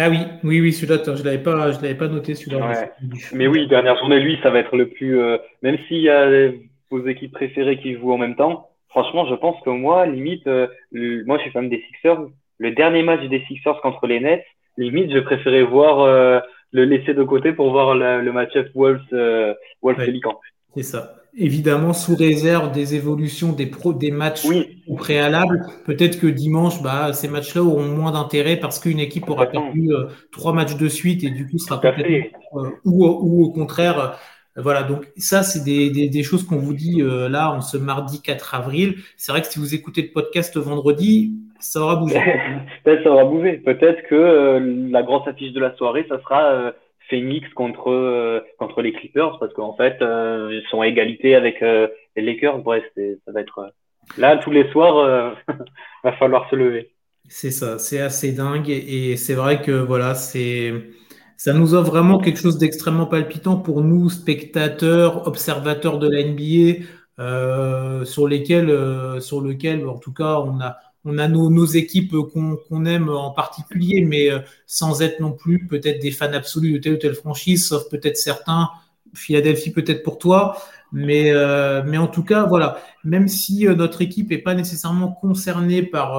Ah oui, oui, oui, celui-là, je l'avais pas, je l'avais pas noté celui-là. Mais oui, dernière journée, lui, ça va être le plus. Euh, même s'il y a vos équipes préférées qui jouent en même temps, franchement, je pense que moi, limite, euh, moi, je suis fan des Sixers. Le dernier match des Sixers contre les Nets, limite, je préférais voir euh, le laisser de côté pour voir le match-up Wolves, Wolves C'est ça évidemment sous réserve des évolutions des, pro, des matchs au préalable. Peut-être que dimanche, bah, ces matchs-là auront moins d'intérêt parce qu'une équipe aura perdu euh, trois matchs de suite et du coup sera complètement euh, ou, ou, au contraire. Euh, voilà, donc ça, c'est des, des, des, choses qu'on vous dit là en ce mardi 4 avril. C'est vrai que si vous écoutez le podcast vendredi, ça aura bougé. Peut-être ça aura bougé. Peut-être que la grosse affiche de la soirée, ça sera Phoenix contre euh, contre les Clippers parce qu'en fait euh, ils sont à égalité avec euh, les Lakers. Bref, ça va être là tous les soirs, va falloir se lever. C'est ça, c'est assez dingue et, c'est vrai que voilà, c'est ça nous offre vraiment quelque chose d'extrêmement palpitant pour nous spectateurs, observateurs de la NBA, sur lesquels, sur lequel en tout cas on a on a nos, équipes qu'on aime en particulier, mais euh, sans être non plus peut-être des fans absolus de telle ou telle franchise, sauf peut-être certains, Philadelphie peut-être pour toi, mais, euh, mais en tout cas, voilà, même si euh, notre équipe n'est pas nécessairement concernée par,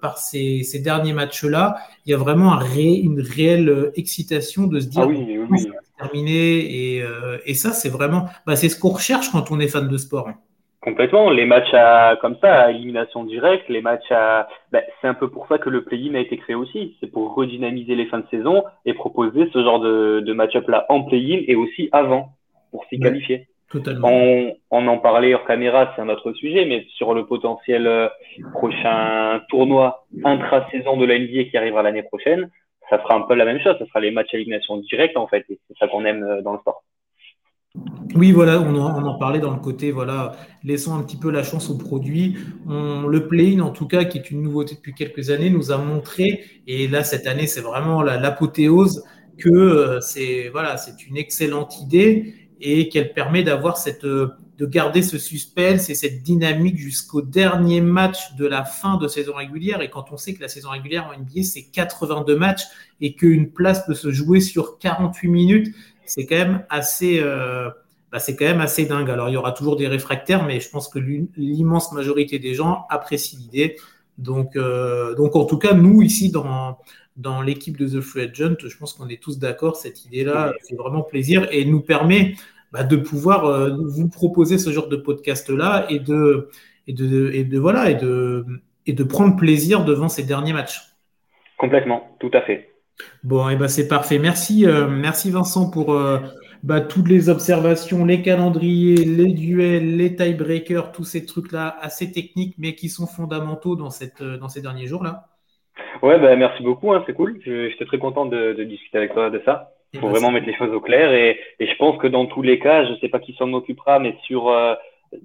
par ces, derniers matchs-là, il y a vraiment une réelle excitation de se dire ah oui, oui, terminé, et, ça, c'est vraiment, bah, c'est ce qu'on recherche quand on est fan de sport. Complètement. Les matchs à, comme ça, à élimination directe, les matchs à, ben, c'est un peu pour ça que le play-in a été créé aussi. C'est pour redynamiser les fins de saison et proposer ce genre de, de match-up là en play-in et aussi avant pour s'y qualifier. Totalement. On, on, en parlait hors caméra, c'est un autre sujet, mais sur le potentiel euh, prochain tournoi intra-saison de la NBA qui arrivera l'année prochaine, ça sera un peu la même chose. Ça sera les matchs à élimination directe en fait. Et c'est ça qu'on aime euh, dans le sport. Oui, voilà, on en, parlait dans le côté, voilà, laissons un petit peu la chance au produit. le play-in, en tout cas, qui est une nouveauté depuis quelques années, nous a montré, et là, cette année, c'est vraiment l'apothéose, que euh, c'est voilà, c'est une excellente idée et qu'elle permet d'avoir cette de garder ce suspense et cette dynamique jusqu'au dernier match de la fin de saison régulière. Et quand on sait que la saison régulière en NBA, c'est 82 matchs et qu'une place peut se jouer sur 48 minutes, c'est quand même assez, euh, bah, c'est quand même assez dingue. Alors il y aura toujours des réfractaires, mais je pense que l'immense majorité des gens apprécient l'idée. Donc, euh, donc en tout cas, nous ici dans dans l'équipe de The Free Agent, je pense qu'on est tous d'accord. Cette idée-là fait vraiment plaisir et nous permet bah, de pouvoir euh, vous proposer ce genre de podcast-là et de et de et de voilà et de et de prendre plaisir devant ces derniers matchs. Complètement, tout à fait. Bon, et ben c'est parfait. Merci, euh, merci Vincent pour euh, bah, toutes les observations, les calendriers, les duels, les tiebreakers, tous ces trucs-là assez techniques, mais qui sont fondamentaux dans, cette, euh, dans ces derniers jours-là. Ouais, bah, merci beaucoup, hein, c'est cool. J'étais très content de, discuter avec toi de ça. Il faut vraiment mettre les choses au clair. Et, et, je pense que dans tous les cas, je ne sais pas qui s'en occupera, mais sur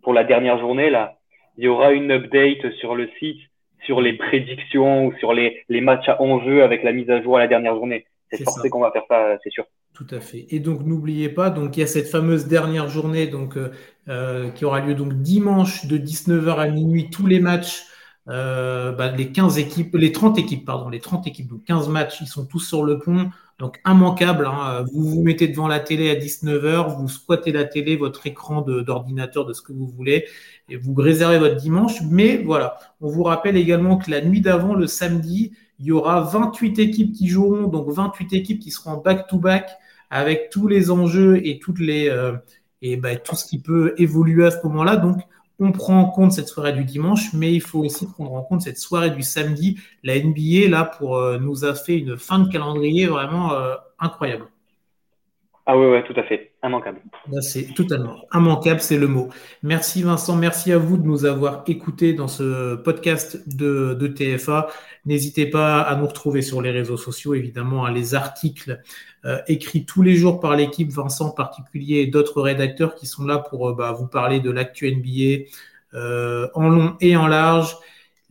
pour la dernière journée, là, il y aura une update sur le site sur les prédictions ou sur les, les matchs à enjeu avec la mise à jour à la dernière journée. C'est forcé qu'on va faire ça, c'est sûr. Tout à fait. Et donc n'oubliez pas, donc il y a cette fameuse dernière journée donc euh, euh, qui aura lieu donc dimanche de 19h à minuit tous les matchs euh, bah, les 15 équipes, les 30 équipes, pardon, les 30 équipes, donc 15 matchs, ils sont tous sur le pont, donc immanquable. Hein. vous vous mettez devant la télé à 19h, vous squattez la télé, votre écran d'ordinateur, de, ce que vous voulez, et vous réservez votre dimanche. Mais voilà, on vous rappelle également que la nuit d'avant, le samedi, il y aura 28 équipes qui joueront, donc 28 équipes qui seront back-to-back avec tous les enjeux et toutes les euh, et bah, tout ce qui peut évoluer à ce moment-là. Donc on prend en compte cette soirée du dimanche, mais il faut aussi prendre en compte cette soirée du samedi. La NBA, là, pour, euh, nous a fait une fin de calendrier vraiment euh, incroyable. Ah oui, ouais, tout à fait. Immanquable. c'est totalement immanquable, c'est le mot. Merci Vincent, merci à vous de nous avoir écoutés dans ce podcast de, TFA. N'hésitez pas à nous retrouver sur les réseaux sociaux, évidemment, à les articles euh, écrits tous les jours par l'équipe, Vincent en particulier, et d'autres rédacteurs qui sont là pour euh, bah, vous parler de l'actu NBA euh, en long et en large.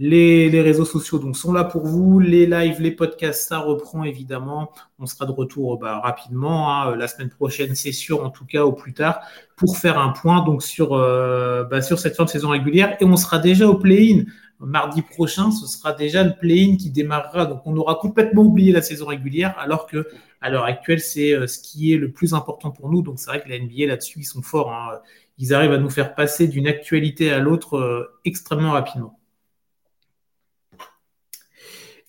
Les, réseaux sociaux donc sont là pour vous. Les lives, les podcasts, ça reprend évidemment. On sera de retour bah, rapidement. Hein. La semaine prochaine, c'est sûr, en tout cas, au plus tard, pour faire un point donc sur, euh, bah, cette fin de saison régulière. Et on sera déjà au play-in. Mardi prochain, ce sera déjà le play-in qui démarrera. Donc on aura complètement oublié la saison régulière, alors que à l'heure actuelle, c'est euh, ce qui est le plus important pour nous. Donc c'est vrai que la NBA là-dessus, ils sont forts. Hein. Ils arrivent à nous faire passer d'une actualité à l'autre euh, extrêmement rapidement.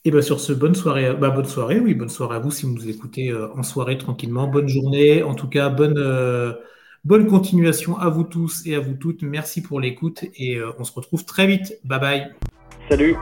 Et bien sur ce, bonne soirée, bah, bonne soirée, oui, bonne soirée à vous si vous nous écoutez euh, en soirée tranquillement. Bonne journée, en tout cas, bonne, euh, bonne continuation à vous tous et à vous toutes. Merci pour l'écoute et euh, on se retrouve très vite. Bye bye. Salut.